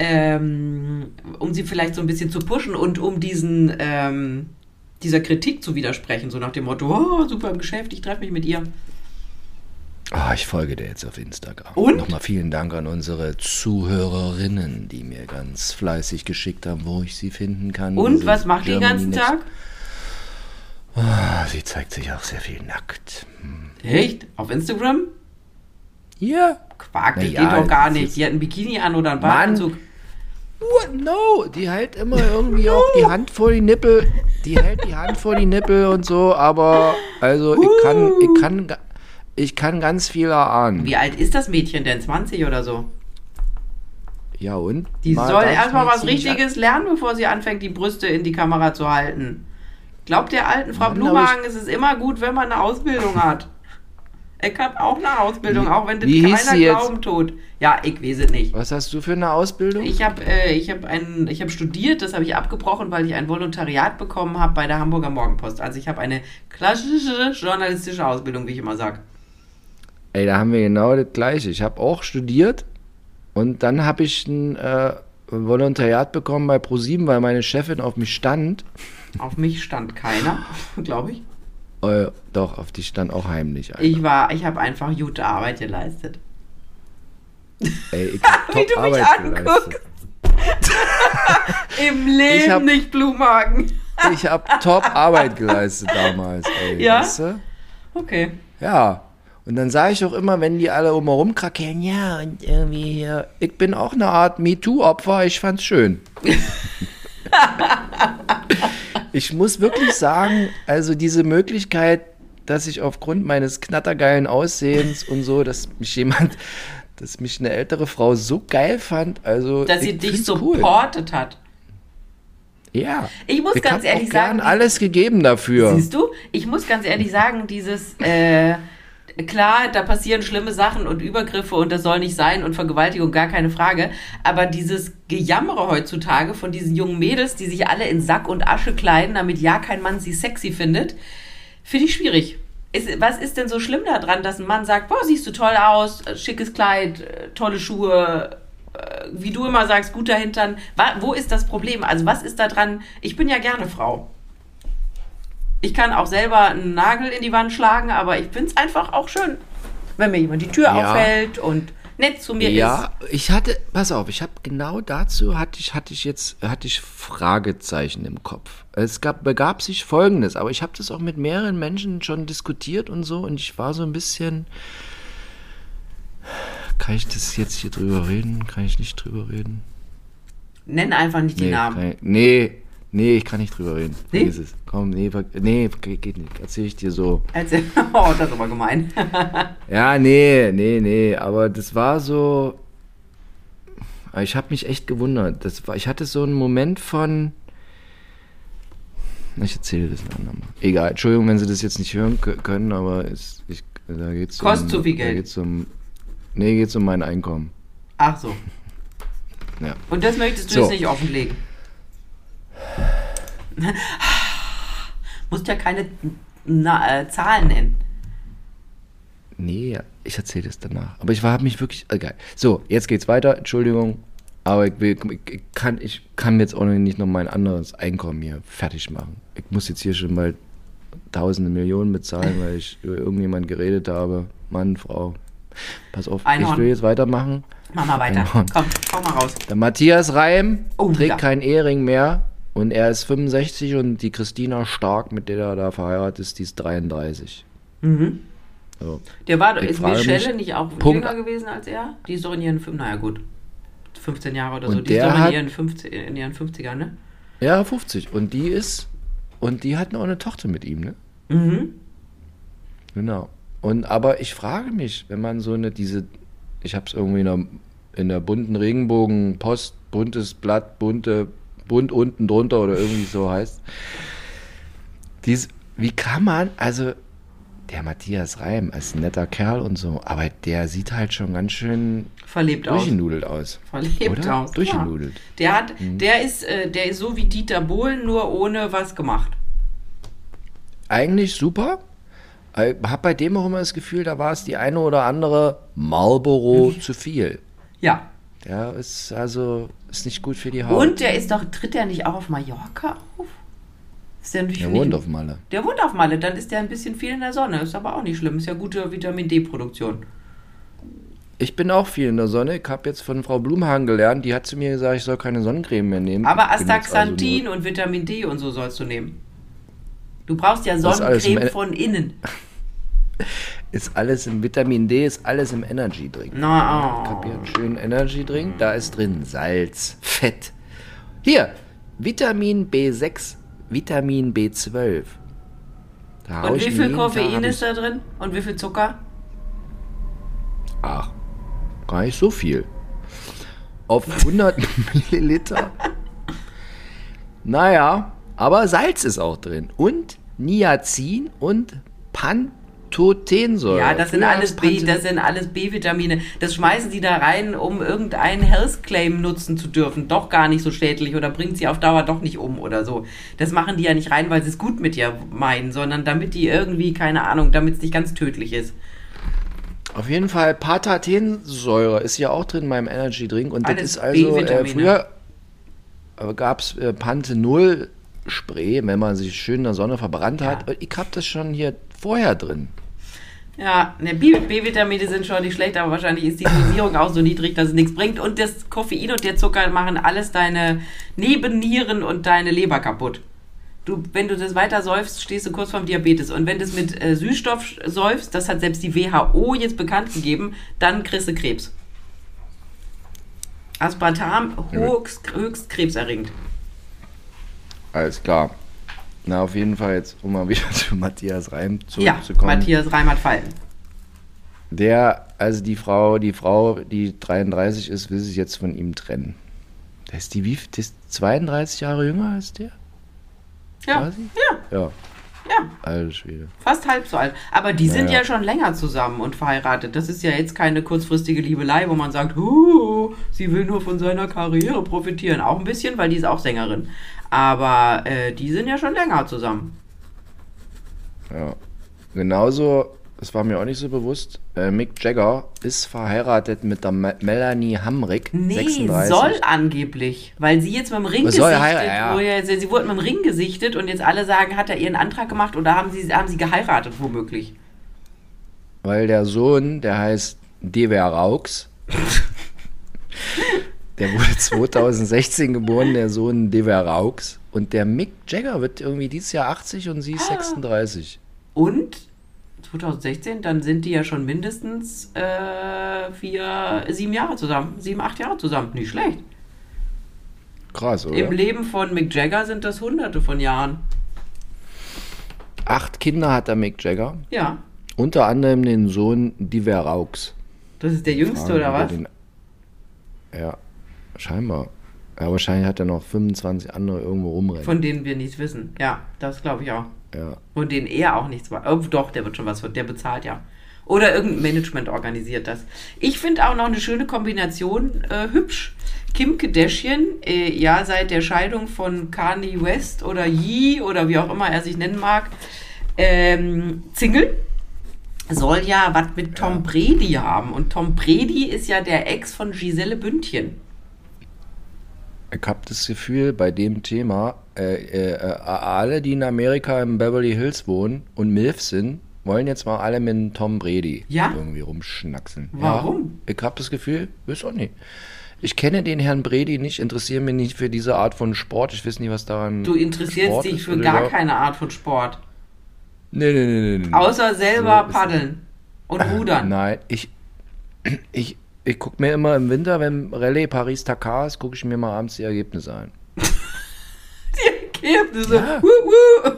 ähm, um sie vielleicht so ein bisschen zu pushen und um diesen ähm, dieser Kritik zu widersprechen, so nach dem Motto, oh, super im Geschäft, ich treffe mich mit ihr. Ah, ich folge dir jetzt auf Instagram. Und? Nochmal vielen Dank an unsere Zuhörerinnen, die mir ganz fleißig geschickt haben, wo ich sie finden kann. Und was macht die den ganzen Tag? Ah, sie zeigt sich auch sehr viel nackt. Echt? Auf Instagram? Ja. Quark, das ja, geht doch gar nicht. Die hat ein Bikini an oder einen. Badeanzug. What? No, die hält immer [laughs] irgendwie auch die Hand vor die Nippel. Die hält die Hand vor die Nippel und so, aber also ich kann, ich kann, ich kann ganz viel erahnen. Wie alt ist das Mädchen denn? 20 oder so? Ja und? Die Mal soll erstmal was Richtiges lernen, bevor sie anfängt, die Brüste in die Kamera zu halten. Glaubt der alten Frau Mann, Blumhagen, es ist immer gut, wenn man eine Ausbildung hat. Ich habe auch eine Ausbildung, Wie- auch wenn das keiner glauben tut. Ja, ich weiß es nicht. Was hast du für eine Ausbildung? Ich habe äh, ich hab ein- ich hab studiert, das habe ich abgebrochen, weil ich ein Volontariat bekommen habe bei der Hamburger Morgenpost. Also ich habe eine klassische journalistische Ausbildung, wie ich immer sage. Ey, da haben wir genau das gleiche. Ich habe auch studiert und dann habe ich ein äh, Volontariat bekommen bei ProSieben, weil meine Chefin auf mich stand. Auf mich stand keiner, [laughs] glaube ich. Äh, doch, auf die stand auch heimlich. Alter. Ich war, ich habe einfach gute Arbeit geleistet. Ey, ich [laughs] hab Wie top du mich Arbeit anguckst. [laughs] Im Leben hab- nicht Blumhagen. Ich habe top Arbeit geleistet damals, ey. Ja? Weißt du? Okay. Ja. Und dann sage ich auch immer, wenn die alle um rumkrakeln, ja, und irgendwie hier, ich bin auch eine Art MeToo-Opfer, ich fand's schön. [laughs] ich muss wirklich sagen, also diese Möglichkeit, dass ich aufgrund meines knattergeilen Aussehens und so, dass mich jemand, dass mich eine ältere Frau so geil fand, also Dass sie ich dich supportet hat. Ja. Ich muss ich ganz ehrlich sagen, alles gegeben dafür. Siehst du? Ich muss ganz ehrlich sagen, dieses, äh, klar, da passieren schlimme Sachen und Übergriffe und das soll nicht sein und Vergewaltigung, gar keine Frage. Aber dieses Gejammere heutzutage von diesen jungen Mädels, die sich alle in Sack und Asche kleiden, damit ja kein Mann sie sexy findet, finde ich schwierig. Ist, was ist denn so schlimm daran, dass ein Mann sagt, boah, siehst du toll aus, äh, schickes Kleid, äh, tolle Schuhe, äh, wie du immer sagst, guter Hintern. Wo ist das Problem? Also was ist da dran? Ich bin ja gerne Frau. Ich kann auch selber einen Nagel in die Wand schlagen, aber ich finde es einfach auch schön, wenn mir jemand die Tür Ja. aufhält und nett zu mir Ja, ich hatte, pass auf, ich habe genau dazu hatte ich, hatte ich jetzt, hatte ich Fragezeichen im Kopf. Es gab, begab sich Folgendes, aber ich habe das auch mit mehreren Menschen schon diskutiert und so und ich war so ein bisschen, kann ich das jetzt hier drüber reden? Kann ich nicht drüber reden? ist. Nenn einfach nicht die Nee, Namen. ich, nee, Nee, ich kann nicht drüber reden. Nee? Vergiss es. Komm, nee, nee, ge- geht nicht. Erzähl ich dir so. Erzähl. [laughs] Oh, das ist aber gemein. [laughs] Ja, nee, nee, nee, aber das war so. Ich habe mich echt gewundert. Das war, ich hatte so einen Moment von. Ich erzähle das ein andermal. Egal, Entschuldigung, wenn Sie das jetzt nicht hören kö- können, aber es, ich, da geht's Kostet um, zu viel Da Geld. geht's um, nee, geht's um mein Einkommen. Ach so. Ja. Und das möchtest du So. jetzt nicht offenlegen? [sighs] Musst ja keine na, äh, Zahlen nennen. Nee, ich erzähle das danach. Aber ich habe mich wirklich. Egal. So, jetzt geht's weiter. Entschuldigung. Aber ich, will, ich, kann, ich kann jetzt auch nicht noch mein anderes Einkommen hier fertig machen. Ich muss jetzt hier schon mal tausende Millionen bezahlen, weil ich über irgendjemand geredet habe. Mann, Frau. Pass auf, Einhorn. ich will jetzt weitermachen. Mach mal weiter. Einhorn. Komm, hau mal raus. Der Matthias Reim Oh, trägt ja. keinen Ehering mehr und er ist 65 und die Christina Stark, mit der er da verheiratet ist, die ist 33. Mhm. So. Der war, Ich ist Michelle mich- nicht auch Punkt. jünger gewesen als er? Die ist doch in ihren, naja gut, 15 Jahre oder Und so. Die ist doch in ihren, 50, in ihren 50ern, ne? Ja, 50. Und die ist, und die hat noch eine Tochter mit ihm, ne? Mhm. Genau. Und aber ich frage mich, wenn man so eine, diese, ich habe es irgendwie in der, in der bunten Regenbogen-Post, buntes Blatt, bunte, bunt unten drunter oder irgendwie so heißt. Dies, wie kann man, also der Matthias Reim ist ein netter Kerl und so, aber der sieht halt schon ganz schön Verlebt aus. durchgenudelt aus. Verlebt Oder? aus. Durchgenudelt. Ja. Der, hat, der, ist, äh, der ist so wie Dieter Bohlen, nur ohne was gemacht. Eigentlich super. Ich habe bei dem auch immer das Gefühl, da war es die eine oder andere Marlboro zu viel. Ja. Der ist also ist nicht gut für die Haut. Und der ist doch, tritt der nicht auch auf Mallorca auf? Ist der der nicht- wohnt auf Malle. Der wohnt auf Malle, dann ist der ein bisschen viel in der Sonne. Ist aber auch nicht schlimm. Ist ja gute Vitamin D-Produktion. Ich bin auch viel in der Sonne. Ich habe jetzt von Frau Blumhagen gelernt, die hat zu mir gesagt, ich soll keine Sonnencreme mehr nehmen. Aber also Astaxanthin nur- und Vitamin D und so sollst du nehmen. Du brauchst ja Sonnencreme von innen. [laughs] ist alles im Vitamin D, ist alles im Energy Drink. Na, Ich habe hier einen schönen Energy Drink. Da ist drin Salz, Fett. Hier, Vitamin B6, Vitamin B12. Da Und wie viel Koffein ist da drin? Und wie viel Zucker? Ach, gar nicht so viel. Auf 100 [laughs] Milliliter. Naja, aber Salz ist auch drin. Und Niacin und Pantothensäure. Ja, das sind alles B, das sind alles B-Vitamine. Das schmeißen sie da rein, um irgendeinen Health Claim nutzen zu dürfen. Doch gar nicht so schädlich oder bringt sie auf Dauer doch nicht um oder so. Das machen die ja nicht rein, weil sie es gut mit dir meinen, sondern damit die irgendwie, keine Ahnung, damit es nicht ganz tödlich ist. Auf jeden Fall Patathensäure ist ja auch drin in meinem Energy Drink. Und das Alles ist also, äh, B-Vitamine. früher gab es äh, Panthenol Spray, wenn man sich schön in der Sonne verbrannt hat. Ja. Ich habe das schon hier vorher drin. Ja, ne, B-Vitamine sind schon nicht schlecht, aber wahrscheinlich ist die Dosierung auch so niedrig, dass es nichts bringt. Und das Koffein und der Zucker machen alles deine Nebennieren und deine Leber kaputt. Du, wenn du das weiter säufst, stehst du kurz vorm Diabetes. Und wenn du es mit äh, Süßstoff säufst, das hat selbst die WHO jetzt bekannt gegeben, dann kriegst du Krebs. Aspartam höchst, höchst krebserregend. Alles klar. Na, auf jeden Fall jetzt, um mal wieder [laughs] zu Matthias Reim Ja, zurückzukommen. Matthias Reim hat Falten. Der, also die Frau, die Frau, die 33 ist, will sich jetzt von ihm trennen. Der ist die wie, die ist 32 Jahre jünger als der? Ja, Quasi? ja, Ja, ja. alter Schwede. Fast halb so alt. Aber die sind Naja. ja schon länger zusammen und verheiratet. Das ist ja jetzt keine kurzfristige Liebelei, wo man sagt, sie will nur von seiner Karriere profitieren. Auch ein bisschen, weil die ist auch Sängerin. Aber äh, die sind ja schon länger zusammen. Ja. Genauso, das war mir auch nicht so bewusst, äh, Mick Jagger ist verheiratet mit der Me Melanie Hamrick, Nee, 36. soll angeblich. Weil sie jetzt mit dem Ring Was gesichtet, ja. sie, sie wurde mit dem Ring gesichtet und jetzt alle sagen, hat er ihren Antrag gemacht oder haben sie, haben sie geheiratet womöglich? Weil der Sohn, der heißt Dever Raux. [laughs] der wurde [laughs] 2016 geboren, der Sohn Dever Raux. Und der Mick Jagger wird irgendwie dieses Jahr 80 und sie ist 36. Und 2016, dann sind die ja schon mindestens äh, vier, sieben Jahre zusammen. Sieben, acht Jahre zusammen. Nicht schlecht. Krass, oder? Im Leben von Mick Jagger sind das hunderte von Jahren. Acht Kinder hat der Mick Jagger. Ja. Unter anderem den Sohn Diver Raux. Das ist der Jüngste, Fragen oder was? Den, ja, scheinbar. Ja, wahrscheinlich hat er noch 25 andere irgendwo rumrennen. Von denen wir nichts wissen. Ja, das glaube ich auch. ja. Von denen er auch nichts weiß. Oh, doch, der wird schon was, der bezahlt ja. Oder irgendein Management organisiert das. Ich finde auch noch eine schöne Kombination äh, hübsch. Kim Kardashian, äh, ja, seit der Scheidung von Kanye West oder Yee oder wie auch immer er sich nennen mag, ähm, Single, soll ja was mit Tom Brady haben. Und Tom Brady ist ja der Ex von Giselle Bündchen. Ich habe das Gefühl, bei dem Thema, äh, äh, äh, alle, die in Amerika in Beverly Hills wohnen und MILF sind, wollen jetzt mal alle mit Tom Brady Ja? irgendwie rumschnackseln. Warum? Ja, ich habe das Gefühl, weiß auch nicht. Ich kenne den Herrn Brady nicht, interessiere mich nicht für diese Art von Sport. Ich weiß nicht, was daran. Du interessierst Sport dich für gar überhaupt- keine Art von Sport. Nee, nee, nee, nee, nee. Außer selber So paddeln und rudern. Nein, ich, [clears throat] ich, ich gucke mir immer im Winter, wenn Rallye Paris-Dakar ist, gucke ich mir mal abends die Ergebnisse an. [laughs] Die Ergebnisse. Ja. Wuh, wuh.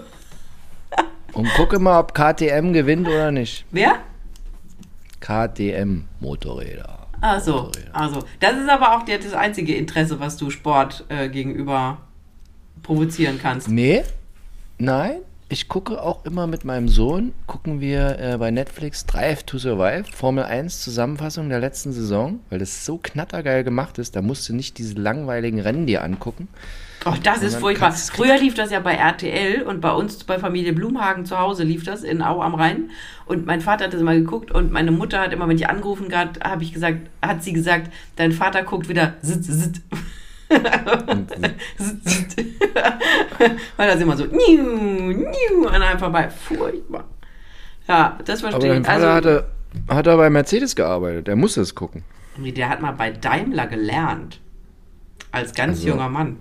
[laughs] Und gucke mal, ob KTM gewinnt oder nicht. Wer? KTM Motorräder. Ach so, Motorräder. also. Das ist aber auch der, das einzige Interesse, was du Sport äh, gegenüber provozieren kannst. Nee, nein. Ich gucke auch immer mit meinem Sohn, gucken wir äh, bei Netflix Drive to Survive, Formel 1 Zusammenfassung der letzten Saison, weil das so knattergeil gemacht ist, da musst du nicht diese langweiligen Rennen dir angucken. Oh, das ist furchtbar. Früher lief das ja bei RTL und bei uns bei Familie Blumhagen zu Hause lief das in Au am Rhein. Und mein Vater hat das immer geguckt und meine Mutter hat immer, wenn ich angerufen gerade, habe ich gesagt, hat sie gesagt, dein Vater guckt wieder sitz, sitz. Sitz. [laughs] Weil das immer so niu, niu, an einem vorbei. Furchtbar. Ja, das verstehe ich. Vater Also, hatte, hat er bei Mercedes gearbeitet, der muss es gucken. Der hat mal bei Daimler gelernt. Als ganz Also- junger Mann.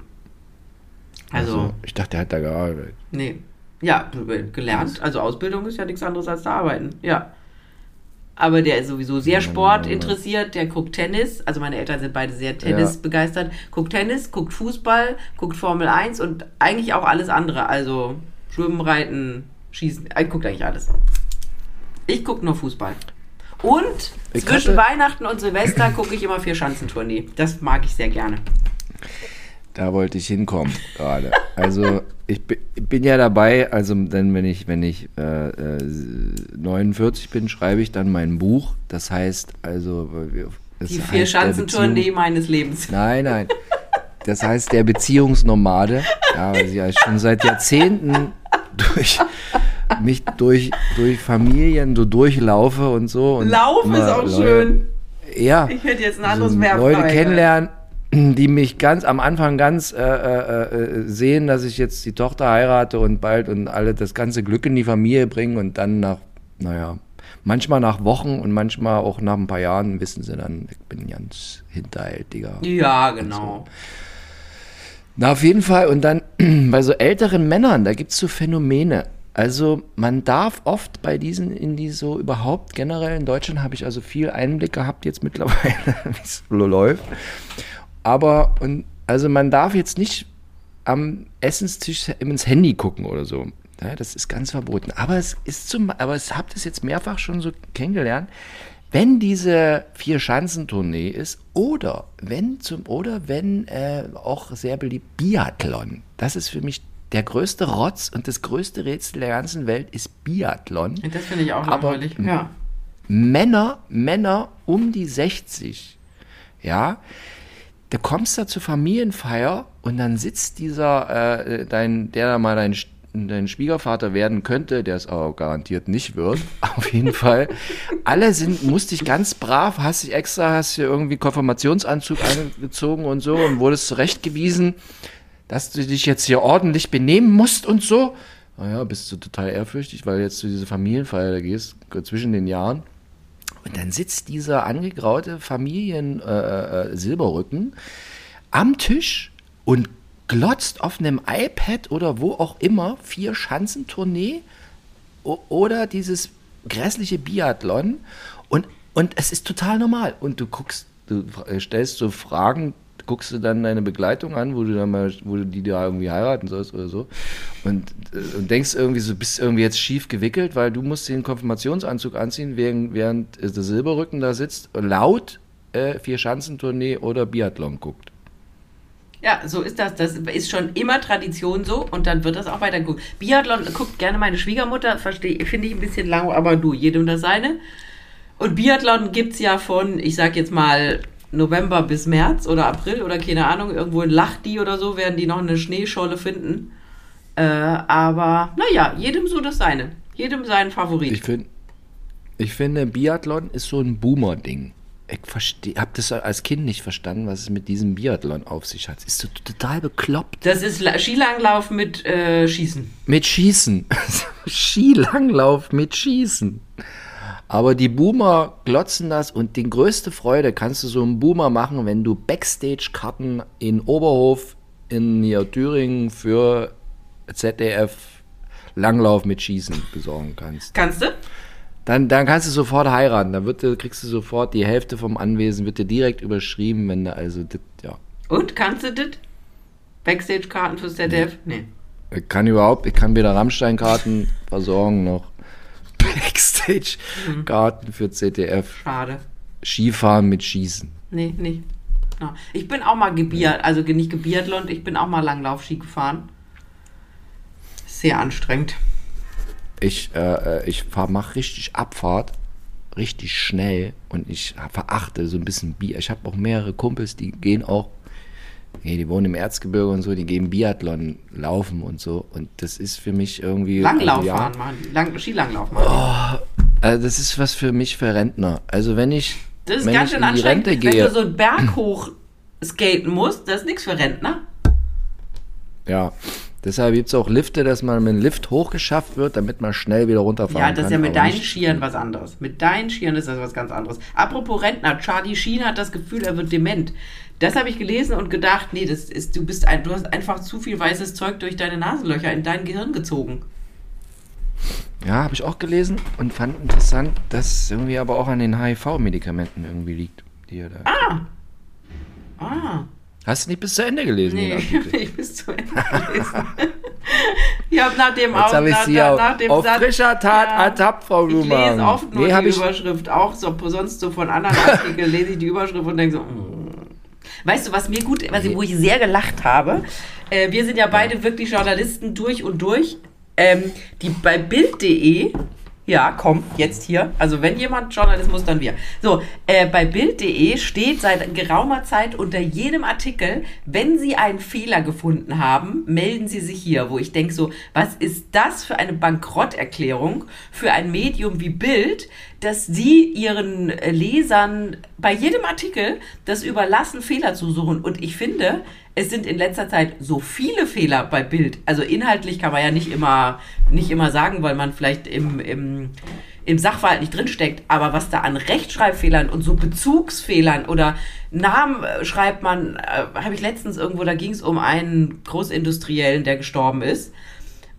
Also, ich dachte, der hat da gearbeitet. nee. Ja, gelernt. Also Ausbildung ist ja nichts anderes als da arbeiten. Ja. Aber der ist sowieso sehr Sport interessiert, der guckt Tennis. Also meine Eltern sind beide sehr Tennis begeistert. Guckt Tennis, guckt Fußball, guckt Formel 1 und eigentlich auch alles andere. Also Schwimmen, Reiten, Schießen. Er guckt eigentlich alles. Ich gucke nur Fußball. Und Ich zwischen Weihnachten und Silvester gucke ich immer vier Schanzentournee. Das mag ich sehr gerne. Da wollte ich hinkommen gerade. Also ich bi- bin ja dabei, also dann, wenn ich, wenn ich äh, äh, 49 bin, schreibe ich dann mein Buch. Das heißt, also es Die vier Schanzentournee meines Lebens. Nein, nein. Das heißt der Beziehungsnomade. Ja, weil ich ja schon seit Jahrzehnten durch mich durch, durch Familien so durchlaufe und so. Und Laufen ist auch Leute- schön. Ja. Ich hätte jetzt ein anderes also Verb. Leute egal. kennenlernen, die mich ganz am Anfang ganz äh, äh, äh, sehen, dass ich jetzt die Tochter heirate und bald und alle das ganze Glück in die Familie bringen und dann nach, naja, manchmal nach Wochen und manchmal auch nach ein paar Jahren wissen sie dann, ich bin ganz hinterhältiger. Ja, genau. Na, auf jeden Fall. Und dann [clears throat] bei so älteren Männern, da gibt es so Phänomene. Also man darf oft bei diesen, in die so überhaupt generell in Deutschland habe ich also viel Einblick gehabt jetzt mittlerweile, [laughs] wie es so läuft. Aber und also man darf jetzt nicht am Essenstisch ins Handy gucken oder so. Ja, das ist ganz verboten. Aber es ist zum, aber ich habe das jetzt mehrfach schon so kennengelernt. Wenn diese vier Schanzentournee ist oder wenn zum oder wenn äh, auch sehr beliebt Biathlon. Das ist für mich der größte Rotz und das größte Rätsel der ganzen Welt ist Biathlon. Das finde ich auch Aber- langweilig. Ja. Männer, Männer um die 60, ja, da kommst du zur Familienfeier und dann sitzt dieser, äh, dein, der da mal dein, dein Schwiegervater werden könnte, der es aber garantiert nicht wird, [laughs] auf jeden Fall. Alle sind, musste ich ganz brav, hast dich extra, hast dir irgendwie Konfirmationsanzug angezogen und so und wurdest zurechtgewiesen, dass du dich jetzt hier ordentlich benehmen musst und so. Naja, bist du total ehrfürchtig, weil jetzt zu dieser Familienfeier da gehst, zwischen den Jahren. Und dann sitzt dieser angegraute Familien äh, äh, am Tisch und glotzt auf einem iPad oder wo auch immer vier Schanzentournee oder dieses grässliche Biathlon und, und es ist total normal. Und du guckst, du fra- stellst so Fragen, guckst du dann deine Begleitung an, wo du dann mal, wo du die da irgendwie heiraten sollst oder so. Und, äh, und denkst irgendwie so, bist irgendwie jetzt schief gewickelt, weil du musst den Konfirmationsanzug anziehen, während, während der Silberrücken da sitzt, laut äh, Vier-Schanzentournee oder Biathlon guckt. Ja, so ist das. Das ist schon immer Tradition so und dann wird das auch weiter geguckt. Biathlon guckt gerne meine Schwiegermutter, finde ich ein bisschen lang, aber du, jedem das seine. Und Biathlon gibt es ja von, ich sag jetzt mal, November bis März oder April oder keine Ahnung, irgendwo in Lachdi oder so werden die noch eine Schneescholle finden. Äh, aber naja, jedem so das seine. Jedem seinen Favorit. Ich, find, ich finde, Biathlon ist so ein Boomer-Ding. Ich verstehe, habe das als Kind nicht verstanden, was es mit diesem Biathlon auf sich hat. Ist so total bekloppt. Das ist La- Skilanglauf mit äh, Schießen. Mit Schießen. [laughs] Skilanglauf mit Schießen. Aber die Boomer glotzen das und die größte Freude kannst du so einem Boomer machen, wenn du Backstage-Karten in Oberhof in hier Thüringen für ZDF Langlauf mit Schießen besorgen kannst. Kannst du? Dann, dann kannst du sofort heiraten. Dann wird, dir- kriegst du sofort die Hälfte vom Anwesen, wird dir direkt überschrieben, wenn du also, das, ja. Und kannst du das? Backstage-Karten fürs ZDF? Nee. Ich kann überhaupt, ich kann weder Rammstein-Karten versorgen noch Backstage-Karten für ZDF. Schade. Skifahren mit Schießen. Nee, nicht. Ja. Ich bin auch mal gebiert, also nicht gebiathlon, ich bin auch mal Langlauf-Ski gefahren. Sehr anstrengend. Ich, äh, ich fahr, mach richtig Abfahrt, richtig schnell und ich verachte so ein bisschen Bier. Ich habe auch mehrere Kumpels, die gehen auch, nee, die wohnen im Erzgebirge und so, die gehen Biathlon laufen und so. Und das ist für mich irgendwie. Langlauf ja, fahren, die. Lang Skilanglauf machen. Also das ist was für mich für Rentner. Also wenn ich, Das ist wenn ganz schön anstrengend. Wenn gehe, du so einen Berg hoch skaten musst, das ist nichts für Rentner. ja. Deshalb gibt es auch Lifte, dass man mit dem Lift hochgeschafft wird, damit man schnell wieder runterfahren Ja, kann. das ist ja mit deinen Skiern was anderes. Mit deinen Skiern ist das was ganz anderes. Apropos Rentner, Charlie Sheen hat das Gefühl, er wird dement. Das habe ich gelesen und gedacht, nee, das ist, du bist ein, du hast einfach zu viel weißes Zeug durch deine Nasenlöcher in dein Gehirn gezogen. Ja, habe ich auch gelesen und fand interessant, dass es irgendwie aber auch an den HIV-Medikamenten irgendwie liegt. Die er da Ah. Ah. Hast du nicht bis zu Ende gelesen? Nee, den [laughs] Artikel? ich bis zu Ende gelesen. [laughs] ich habe nach dem Jetzt habe ich nach, sie nach, auf, nach dem auf Satz- frischer Tat Ja. ertappt, Frau Ich Blumann. lese oft nur nee, die ich, Überschrift, auch so, sonst so von anderen Artikeln lese ich die Überschrift und denke so, mm. Weißt du, was mir gut, was ich, wo ich sehr gelacht habe? Äh, wir sind ja beide wirklich Journalisten durch und durch. Ähm, die bei Bild.de, ja, komm, jetzt hier. Also wenn jemand Journalismus, dann wir. So, äh, bei Bild.de steht seit geraumer Zeit unter jedem Artikel, wenn Sie einen Fehler gefunden haben, melden Sie sich hier. Wo ich denke so, was ist das für eine Bankrotterklärung für ein Medium wie Bild, dass Sie Ihren äh, Lesern bei jedem Artikel das überlassen, Fehler zu suchen. Und ich finde, es sind in letzter Zeit so viele Fehler bei Bild. Also inhaltlich kann man ja nicht immer, nicht immer sagen, weil man vielleicht im, im, im Sachverhalt nicht drinsteckt. Aber was da an Rechtschreibfehlern und so Bezugsfehlern oder Namen äh, schreibt man, äh, habe ich letztens irgendwo, da ging es um einen Großindustriellen, der gestorben ist.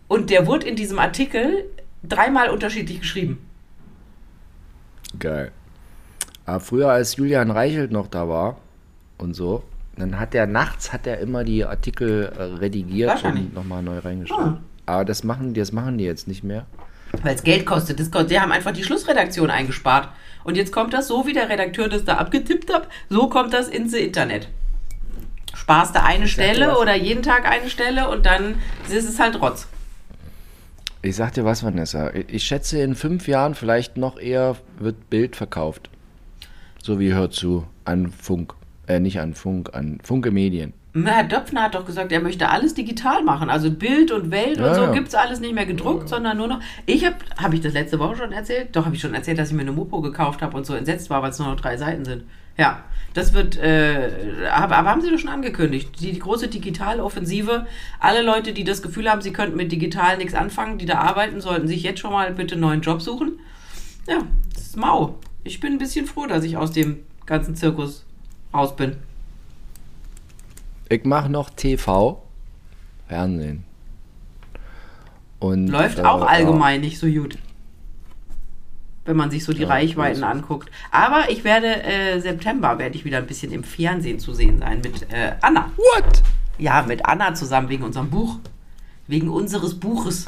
Und der wurde in diesem Artikel dreimal unterschiedlich geschrieben. Geil. Aber früher, als Julian Reichelt noch da war und so, dann hat er nachts hat er immer die Artikel äh, redigiert und nochmal neu reingeschrieben. Aber das machen, die- das machen die jetzt nicht mehr. Weil es Geld kostet. Das. Die haben einfach die Schlussredaktion eingespart. Und jetzt kommt das so, wie der Redakteur das da abgetippt hat, so kommt das ins Internet. Sparst du eine Stelle was. oder jeden Tag eine Stelle und dann ist es halt Rotz. Ich sag dir was, Vanessa. Ich schätze, in fünf Jahren vielleicht noch eher wird Bild verkauft. So wie hört zu an Funk. Äh, nicht an Funk, an Funke Medien. Herr Döpfner hat doch gesagt, er möchte alles digital machen. Also Bild und Welt und Ja, so ja. gibt's alles nicht mehr gedruckt, sondern nur noch. Ich habe, habe ich das letzte Woche schon erzählt? Doch, habe ich schon erzählt, dass ich mir eine Mopo gekauft habe und so entsetzt war, weil es nur noch drei Seiten sind. Ja, das wird, äh, aber, aber haben sie doch schon angekündigt. Die, die große Digitaloffensive. Alle Leute, die das Gefühl haben, sie könnten mit digital nichts anfangen, die da arbeiten, sollten sich jetzt schon mal bitte einen neuen Job suchen. Ja, das ist mau. Ich bin ein bisschen froh, dass ich aus dem ganzen Zirkus raus bin. Ich mache noch TV, Fernsehen. Und, Läuft äh, auch allgemein nicht so gut. wenn man sich so die Ja, Reichweiten anguckt. Aber ich werde äh, September werde ich wieder ein bisschen im Fernsehen zu sehen sein mit äh, Anna. What? Ja, mit Anna zusammen wegen unserem Buch. Wegen unseres Buches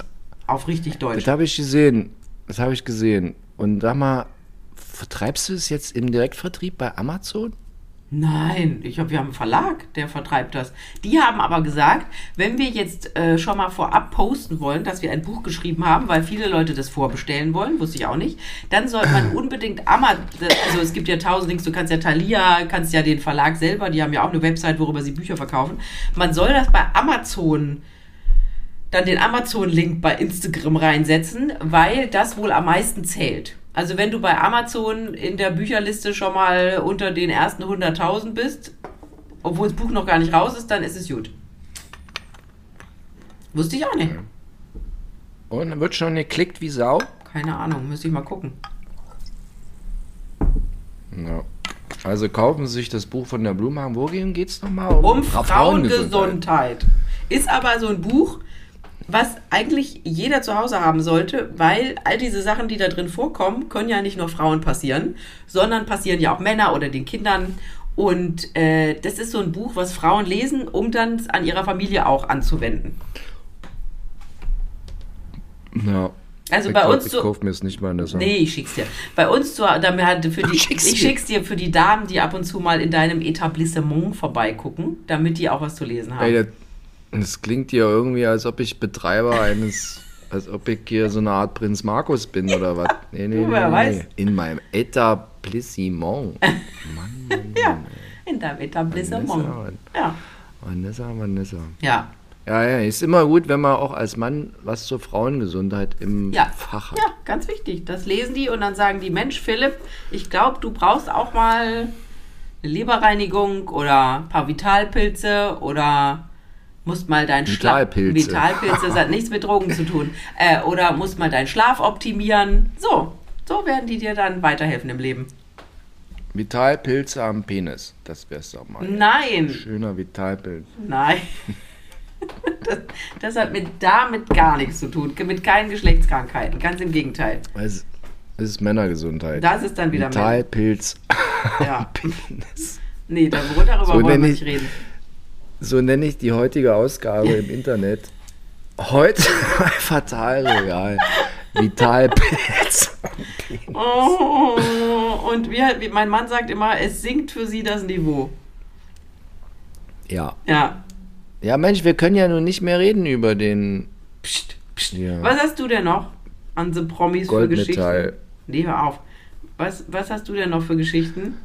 auf richtig Deutsch. Das habe ich gesehen. Das habe ich gesehen. Und sag mal, vertreibst du es jetzt im Direktvertrieb bei Amazon? Nein, ich hab, wir haben einen Verlag, der vertreibt das. Die haben aber gesagt, wenn wir jetzt äh, schon mal vorab posten wollen, dass wir ein Buch geschrieben haben, weil viele Leute das vorbestellen wollen, wusste ich auch nicht, dann sollte man [clears throat] unbedingt Amazon, also es gibt ja tausend Links, du kannst ja Thalia, kannst ja den Verlag selber, die haben ja auch eine Website, worüber sie Bücher verkaufen. Man soll das bei Amazon dann den Amazon-Link bei Instagram reinsetzen, weil das wohl am meisten zählt. Also wenn du bei Amazon in der Bücherliste schon mal unter den ersten 100.000 bist, obwohl das Buch noch gar nicht raus ist, dann ist es gut. Wusste ich auch nicht. Und dann wird schon geklickt wie Sau? Keine Ahnung, müsste ich mal gucken. Ja. Also kaufen Sie sich das Buch von der Blumhagen. Worum geht es nochmal? Um, Um Fra- Frauengesundheit. Ist aber so ein Buch, was eigentlich jeder zu Hause haben sollte, weil all diese Sachen, die da drin vorkommen, können ja nicht nur Frauen passieren, sondern passieren ja auch Männer oder den Kindern. Und äh, das ist so ein Buch, was Frauen lesen, um dann an ihrer Familie auch anzuwenden. Ja. Also ich bei glaub, uns ich so. kauf mir es nicht mal in der Sache. Nee, ich schick's dir. Bei uns zu, damit für die, Schick's ich dir. schick's dir für die Damen, die ab und zu mal in deinem Etablissement vorbeigucken, damit die auch was zu lesen haben. Ey, das klingt ja irgendwie, als ob ich Betreiber eines, als ob ich hier so eine Art Prinz Markus bin oder was. Nee, nee, Du, wer weiß. In meinem Etablissement. [laughs] Mann, Mann, ja, Mann. in deinem Etablissement. Vanessa, Ja. Vanessa, Vanessa. Ja. Ja, ja, ist immer gut, wenn man auch als Mann was zur Frauengesundheit im Ja. Fach hat. Ja, ganz wichtig. Das lesen die und dann sagen die, Mensch, Philipp, ich glaube, du brauchst auch mal eine Leberreinigung oder ein paar Vitalpilze oder musst mal deinen Schlaf... Vitalpilze. Vitalpilze, das hat nichts mit Drogen zu tun. Äh, oder musst mal deinen Schlaf optimieren. So, so werden die dir dann weiterhelfen im Leben. Vitalpilze am Penis. Das wär's doch mal. Nein, Schöner Vitalpilz. nein. [laughs] Das, das hat mit damit gar nichts zu tun. Mit keinen Geschlechtskrankheiten. Ganz im Gegenteil. Es es ist Männergesundheit. Das ist dann wieder Männer. Vitalpilz Ja. Penis. Nee, darüber, So wollen wir nicht ich- reden. So nenne ich die heutige Ausgabe im Internet. Heute [laughs] Fatalregal. Vitalpilz. Oh, und wie, wie mein Mann sagt immer, es sinkt für sie das Niveau. Ja. Ja. Ja, Mensch, wir können ja nun nicht mehr reden über den Psst, psst. Ja. Was hast du denn noch an The Promis für Goldmetall. Geschichten? Nee, hör auf. Was, was hast du denn noch für Geschichten?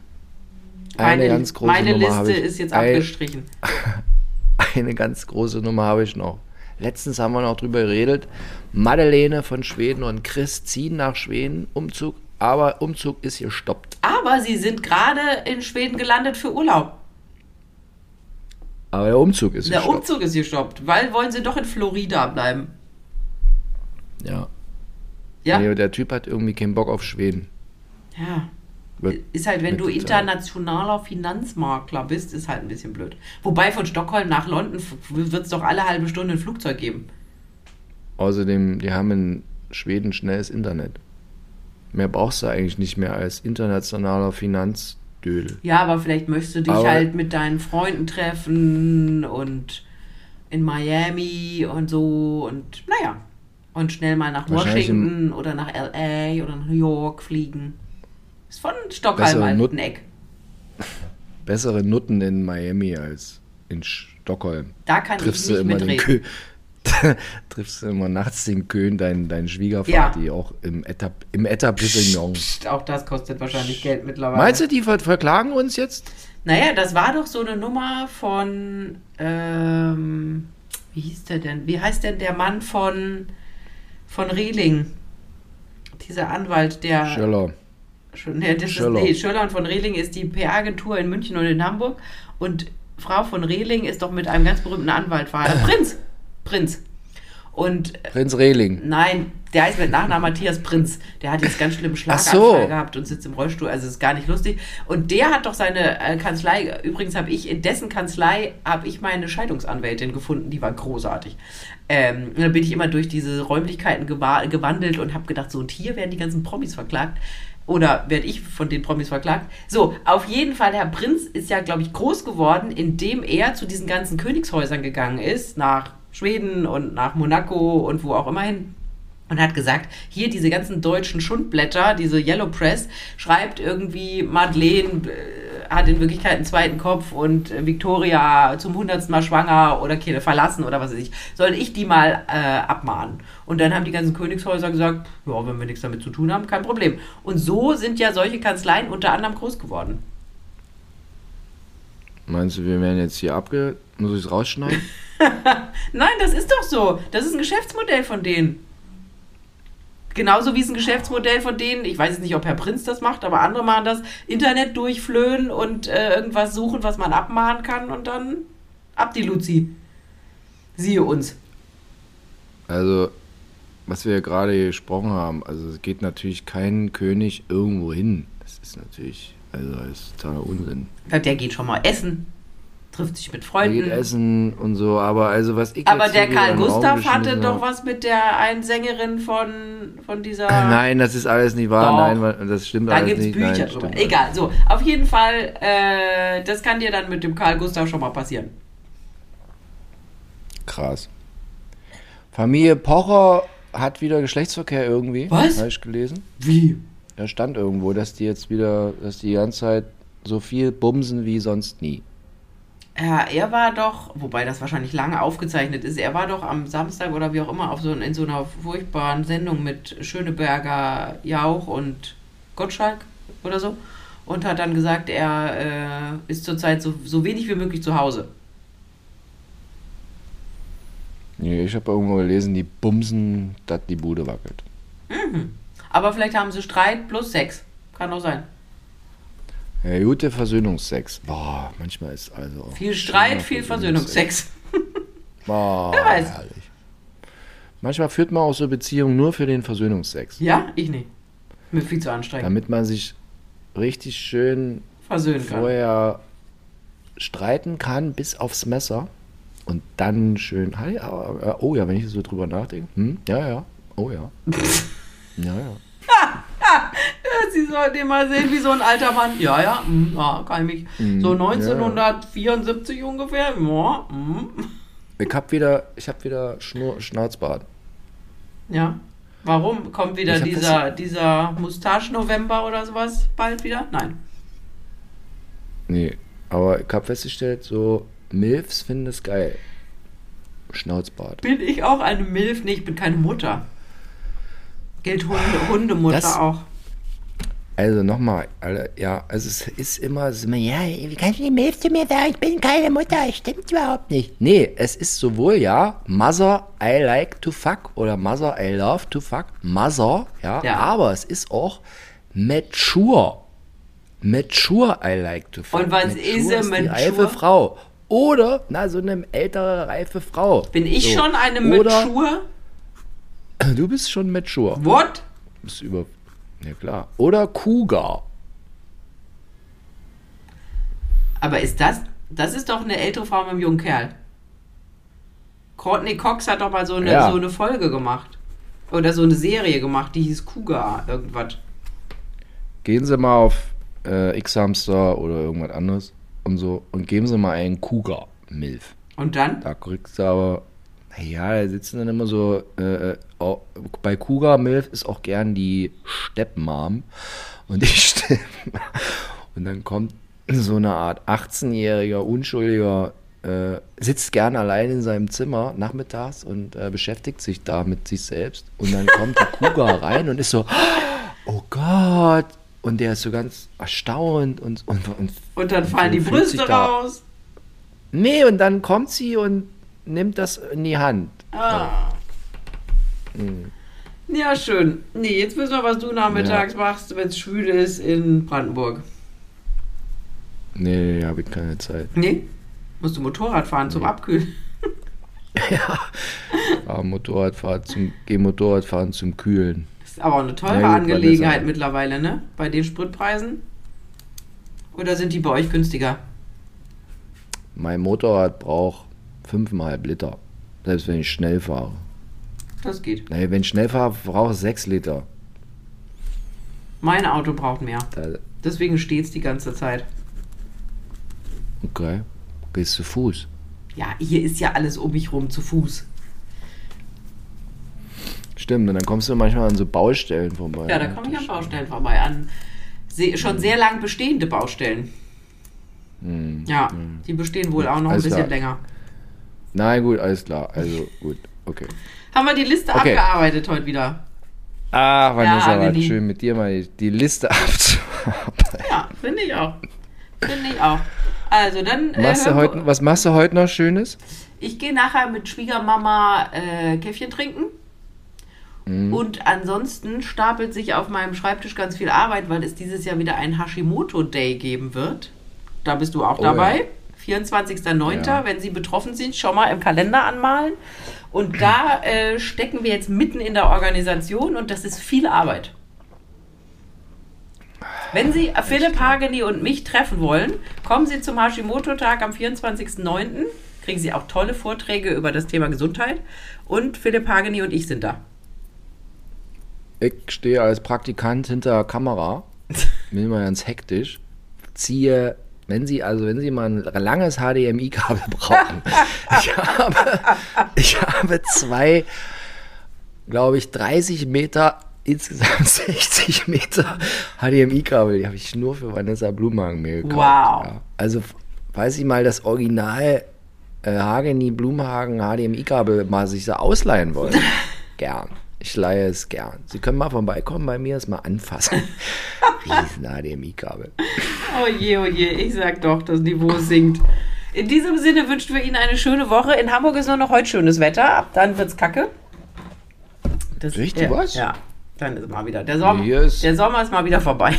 Eine ganz große meine Nummer habe Liste ich. ist jetzt Ein- abgestrichen. [laughs] Eine ganz große Nummer habe ich noch. Letztens haben wir noch drüber geredet. Madeleine von Schweden und Chris ziehen nach Schweden. Umzug. Aber Umzug ist gestoppt. Aber sie sind gerade in Schweden gelandet für Urlaub. Aber der Umzug ist Der gestoppt. Umzug ist gestoppt, weil wollen sie doch in Florida bleiben. Ja. Ja? Nee, der Typ hat irgendwie keinen Bock auf Schweden. Ja. Ist halt, wenn du internationaler Finanzmakler bist, ist halt ein bisschen blöd. Wobei von Stockholm nach London wird es doch alle halbe Stunde ein Flugzeug geben. Außerdem, die haben in Schweden schnelles Internet. Mehr brauchst du eigentlich nicht mehr als internationaler Finanzdödel. Ja, aber vielleicht möchtest du dich Aber- halt mit deinen Freunden treffen und in Miami und so und naja. Und schnell mal nach Washington oder nach LA oder nach New York fliegen. Ist von Stockholm Bessere halt Nut- ein Eck. [laughs] Bessere Nutten in Miami als in Stockholm. Da kann Triffst ich du nicht immer den mitreden. Kö [laughs] triffst du immer nachts den Köhn, deinen, deinen Schwiegervati, auch im, Etab im Etablissement. Psst, auch das kostet wahrscheinlich Geld mittlerweile. Meinst du, die ver verklagen uns jetzt? Naja, das war doch so eine Nummer von, ähm, wie hieß der denn? Wie heißt denn der Mann von, von Rehling? Dieser Anwalt, der. Schöller. Nee, das Schöller. Ist, nee, Schöller und von Rehling ist die PR-Agentur in München und in Hamburg. Und Frau von Rehling ist doch mit einem ganz berühmten Anwalt verheiratet. [laughs] Prinz. Prinz. Und Prinz Rehling. Nein, der heißt mit Nachnamen Matthias Prinz. Der hat jetzt ganz schlimmen Schlaganfall so. gehabt und sitzt im Rollstuhl. Also ist gar nicht lustig. Und der hat doch seine äh, Kanzlei. Übrigens habe ich in dessen Kanzlei habe ich meine Scheidungsanwältin gefunden. Die war großartig. Ähm, und dann bin ich immer durch diese Räumlichkeiten gewa- gewandelt und habe gedacht, so und hier werden die ganzen Promis verklagt. Oder werde ich von den Promis verklagt? So, auf jeden Fall, Herr Prinz ist ja, glaube ich, groß geworden, indem er zu diesen ganzen Königshäusern gegangen ist, nach Schweden und nach Monaco und wo auch immer hin. Und hat gesagt, hier diese ganzen deutschen Schundblätter, diese Yellow Press, schreibt irgendwie Madeleine äh, hat in Wirklichkeit einen zweiten Kopf und äh, Victoria zum hundertsten Mal schwanger oder Kinder verlassen oder was weiß ich. Soll ich die mal äh, abmahnen? Und dann haben die ganzen Königshäuser gesagt, ja, wenn wir nichts damit zu tun haben, kein Problem. Und so sind ja solche Kanzleien unter anderem groß geworden. Meinst du, wir werden jetzt hier abge... Muss ich es rausschneiden? [laughs] Nein, das ist doch so. Das ist ein Geschäftsmodell von denen. Genauso wie es ein Geschäftsmodell von denen, ich weiß jetzt nicht, ob Herr Prinz das macht, aber andere machen das, Internet durchflöhen und äh, irgendwas suchen, was man abmahnen kann und dann ab die Luzi. Siehe uns. Also, was wir gerade gesprochen haben, also es geht natürlich kein König irgendwo hin. Das ist natürlich, also das ist totaler Unsinn. Der geht schon mal essen, trifft sich mit Er Freunden. geht essen und so, aber also was ich aber der Karl Gustav hatte doch habe- was mit der einen Sängerin von, von dieser. Nein, das ist alles nicht wahr. Doch. Nein, das stimmt Da alles gibt es nicht. Bücher Nein, Egal, so. Auf jeden Fall, äh, das kann dir dann mit dem Karl Gustav schon mal passieren. Krass. Familie Pocher hat wieder Geschlechtsverkehr irgendwie. Was? Habe ich gelesen. Wie? Da stand irgendwo, dass die jetzt wieder, dass die die ganze Zeit so viel bumsen wie sonst nie. Ja, er war doch, wobei das wahrscheinlich lange aufgezeichnet ist, er war doch am Samstag oder wie auch immer auf so, in so einer furchtbaren Sendung mit Schöneberger, Jauch und Gottschalk oder so und hat dann gesagt, er äh, ist zurzeit so, so wenig wie möglich zu Hause. Nee, ich habe irgendwo gelesen, die bumsen, dass die Bude wackelt. Aber vielleicht haben sie Streit plus Sex. Kann auch sein. Ja, gute Versöhnungsex. Boah, manchmal ist also. Viel Streit, viel Versöhnungsex. [laughs] Boah, Wer weiß. herrlich. Manchmal führt man auch so Beziehungen nur für den Versöhnungsex. Ja, ich nicht. Mir viel zu anstrengend. Damit man sich richtig schön Versöhnen kann. vorher streiten kann bis aufs Messer und dann schön. Hi, äh, Oh ja, wenn ich so drüber nachdenke. Hm, ja, ja. Oh ja. [laughs] Ja, ja. [laughs] Sie sollten den mal sehen, wie so ein alter Mann. Ja, ja, mm, ja kann ich mich. so 1974 ungefähr. Ja, mm. Ich hab wieder, ich hab wieder Schnur, Schnauzbart. ja. Warum? Kommt wieder dieser, dieser Mustache-November oder sowas bald wieder? Nein. Nee, aber ich hab festgestellt, so Milfs finden es geil. Schnauzbart. Bin ich auch eine Milf? Nee, ich bin keine Mutter. Gilt Hunde, Hundemutter Das- auch. Also nochmal, ja, also es ist immer so, ja, wie kannst du die Milf zu mir sagen, ich bin keine Mutter, stimmt überhaupt nicht. Nee, es ist sowohl, ja, Mother, I like to fuck oder Mother, I love to fuck, Mother, ja, Ja. aber es ist auch mature. Mature, I like to fuck. Und was Mature ist die mature? reife Frau. Oder, na, so eine ältere, reife Frau. Bin ich so. schon eine Oder, Mature? [clears throat] Du bist schon mature. What? Du bist über, ja klar. Oder Cougar. Aber ist das, das ist doch eine ältere Frau mit einem jungen Kerl. Courtney Cox hat doch mal so eine, Ja. so eine Folge gemacht. Oder so eine Serie gemacht, die hieß Cougar, irgendwas. Gehen Sie mal auf äh, X-Hamster oder irgendwas anderes und so und geben Sie mal einen Cougar Milf. Und dann? Da kriegst du aber, naja, da sitzen dann immer so, äh, äh, auch, bei Cougar Milf ist auch gern die Steppenmom und die [laughs] Steppen. Und dann kommt so eine Art 18-jähriger, unschuldiger, äh, sitzt gern allein in seinem Zimmer nachmittags und äh, beschäftigt sich da mit sich selbst. Und dann kommt die Cougar [laughs] rein und ist so, oh Gott. Und der ist so ganz erstaunt und, und, und Und dann fallen so die Brüste raus. Nee, und dann kommt sie und nimmt das in die Hand. Ah. Mhm. Ja, schön. Nee, jetzt wissen wir, was du nachmittags machst, wenn es schwül ist in Brandenburg. Nee, habe ich keine Zeit. Nee? Musst du Motorrad fahren zum Abkühlen. [laughs] Fahr Motorradfahren zum, geh Motorradfahren zum Kühlen. Das ist aber auch eine teure gut, Angelegenheit mittlerweile, ne? Bei den Spritpreisen. Oder sind die bei euch günstiger? Mein Motorrad braucht 5,5 Liter. Selbst wenn ich schnell fahre. Das geht. Nee, wenn ich schnell fahre, brauche ich 6 Liter. Mein Auto braucht mehr. Da, Deswegen steht es die ganze Zeit. okay. Gehst zu Fuß. Ja, hier ist ja alles um mich rum zu Fuß. Stimmt, und dann kommst du manchmal an so Baustellen vorbei. Ja, da komme ich an Baustellen vorbei. An schon sehr lang bestehende Baustellen. Ja, die bestehen wohl auch noch ein Alles bisschen klar. länger. Nein, gut, alles klar. Also gut, okay. Haben wir die Liste Okay. abgearbeitet heute wieder? Ah, Vanessa, war Angenehm. schön mit dir mal die, die Liste [laughs] abzuarbeiten. Ja, finde ich auch. Finde ich auch. Also dann. äh, Machst wir- heute, was machst du heute noch Schönes? Ich gehe nachher mit Schwiegermama äh, Käffchen trinken. Mhm. Und ansonsten stapelt sich auf meinem Schreibtisch ganz viel Arbeit, weil es dieses Jahr wieder einen Hashimoto Day geben wird. Da bist du auch Oh dabei. ja. 24.09., Ja. wenn Sie betroffen sind, schon mal im Kalender anmalen. Und da äh, stecken wir jetzt mitten in der Organisation und das ist viel Arbeit. Wenn Sie Philipp Hageni und mich treffen wollen, kommen Sie zum Hashimoto-Tag am 24.09. Kriegen Sie auch tolle Vorträge über das Thema Gesundheit. Und Philipp Hageni und ich sind da. Ich stehe als Praktikant hinter der Kamera, [laughs] bin immer ganz hektisch, ziehe, wenn Sie, also wenn Sie mal ein langes HDMI-Kabel [laughs] brauchen, ich habe, ich habe zwei, glaube ich, 30 Meter, insgesamt [laughs] 60 Meter HDMI-Kabel, die habe ich nur für Vanessa Blumhagen mir gekauft. Wow. Ja. Also, falls Sie mal das Original äh, Hageni Blumhagen HDMI-Kabel mal sich so ausleihen wollen, [laughs] gern. Ich leihe es gern. Sie können mal vorbeikommen bei mir, es mal anfassen. [laughs] Riesen HDMI-Kabel. Oh je, oh je, ich sag doch, das Niveau sinkt. In diesem Sinne wünschen wir Ihnen eine schöne Woche. In Hamburg ist nur noch heute schönes Wetter, ab dann wird's kacke. Das, Richtig, ja, was? Ja, dann ist mal wieder. Der Sommer, ist- der Sommer ist mal wieder vorbei.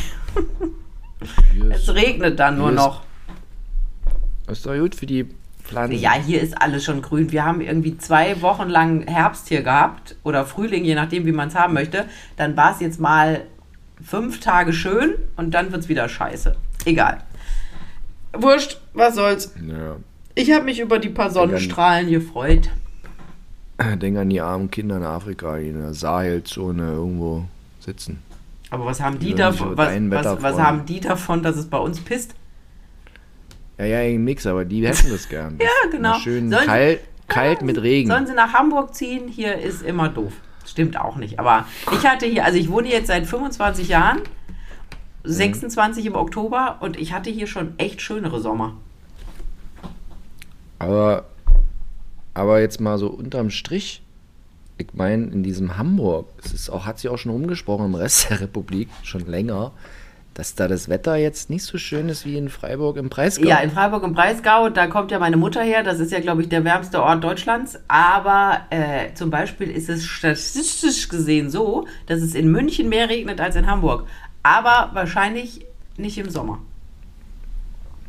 Hier [laughs] Es regnet dann nur ist- noch. ist doch gut für die Pflanzen. Ja, hier ist alles schon grün. Wir haben irgendwie zwei Wochen lang Herbst hier gehabt oder Frühling, je nachdem, wie man es haben möchte. Dann war es jetzt mal fünf Tage schön und dann wird es wieder scheiße. Egal. Wurscht, was soll's. Ja. Ich habe mich über die paar Sonnenstrahlen gefreut. Denk an die armen Kinder in Afrika, die in der Sahelzone irgendwo sitzen. Aber was haben die Die davon? Was, was, was haben die davon, dass es bei uns pisst? Ja, ja, eben nix, aber die hätten das gern. [laughs] Ja, genau. Mal Schön Sollen sie- kalt, kalt mit Regen. Sollen sie nach Hamburg ziehen? Hier ist immer doof. Stimmt auch nicht. Aber ich hatte hier, also ich wohne jetzt seit 25 Jahren, 26 im Oktober und ich hatte hier schon echt schönere Sommer. Aber, aber jetzt mal so unterm Strich, ich meine, in diesem Hamburg, es ist auch, hat sich auch schon rumgesprochen im Rest der Republik, schon länger, dass da das Wetter jetzt nicht so schön ist wie in Freiburg im Breisgau. Ja, in Freiburg im Breisgau, da kommt ja meine Mutter her. Das ist ja, glaube ich, der wärmste Ort Deutschlands. Aber äh, zum Beispiel ist es statistisch gesehen so, dass es in München mehr regnet als in Hamburg. Aber wahrscheinlich nicht im Sommer.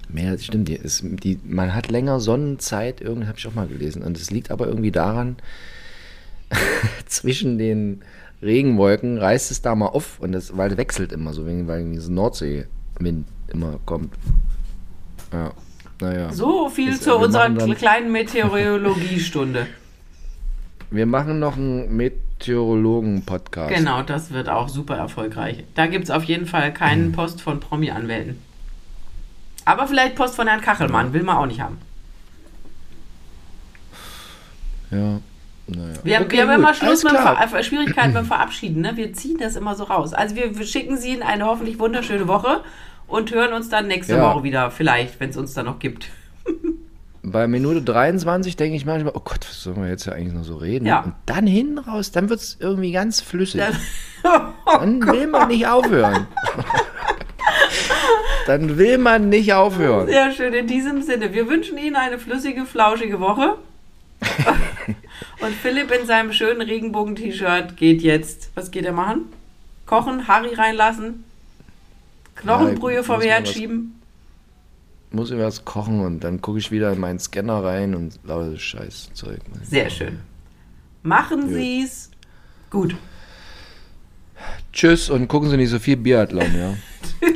Mehr, stimmt, die, ist, die, man hat länger Sonnenzeit, irgendwie habe ich auch mal gelesen. Und es liegt aber irgendwie daran, [laughs] zwischen den Regenwolken reißt es da mal auf und das, weil es wechselt immer so, wegen, weil dieser Nordseewind immer kommt. Ja, naja. So viel Ist, zu unserer kleinen Meteorologiestunde. [laughs] Wir machen noch einen Meteorologen-Podcast. Genau, das wird auch super erfolgreich. Da gibt es auf jeden Fall Mhm. keinen Post von Promi-Anwälten. Aber vielleicht Post von Herrn Kachelmann, will man auch nicht haben. Ja, naja. Wir, haben- Okay, wir haben immer Schluss mit. Ver äh, Schwierigkeiten beim Verabschieden. Ne? Wir ziehen das immer so raus. Also wir, wir schicken Sie in eine hoffentlich wunderschöne Woche und hören uns dann nächste Ja. Woche wieder, vielleicht, wenn es uns dann noch gibt. [laughs] Bei Minute 23 denke ich manchmal, oh Gott, was sollen wir jetzt ja eigentlich noch so reden? Ja. Und dann hinten raus, dann wird es irgendwie ganz flüssig. Dann- [laughs] Dann will man nicht aufhören. [laughs] Dann will man nicht aufhören. Sehr schön. In diesem Sinne, wir wünschen Ihnen eine flüssige, flauschige Woche. [laughs] und Philipp in seinem schönen Regenbogen-T-Shirt geht jetzt, was geht er machen? Kochen, Harry reinlassen, Knochenbrühe Ja, vom muss man Herd was- schieben. Muss ich was kochen und dann gucke ich wieder in meinen Scanner rein und lauter Scheißzeug. Sehr schön. Machen Sie's. Gut. Tschüss und gucken Sie nicht so viel Biathlon, ja. [laughs]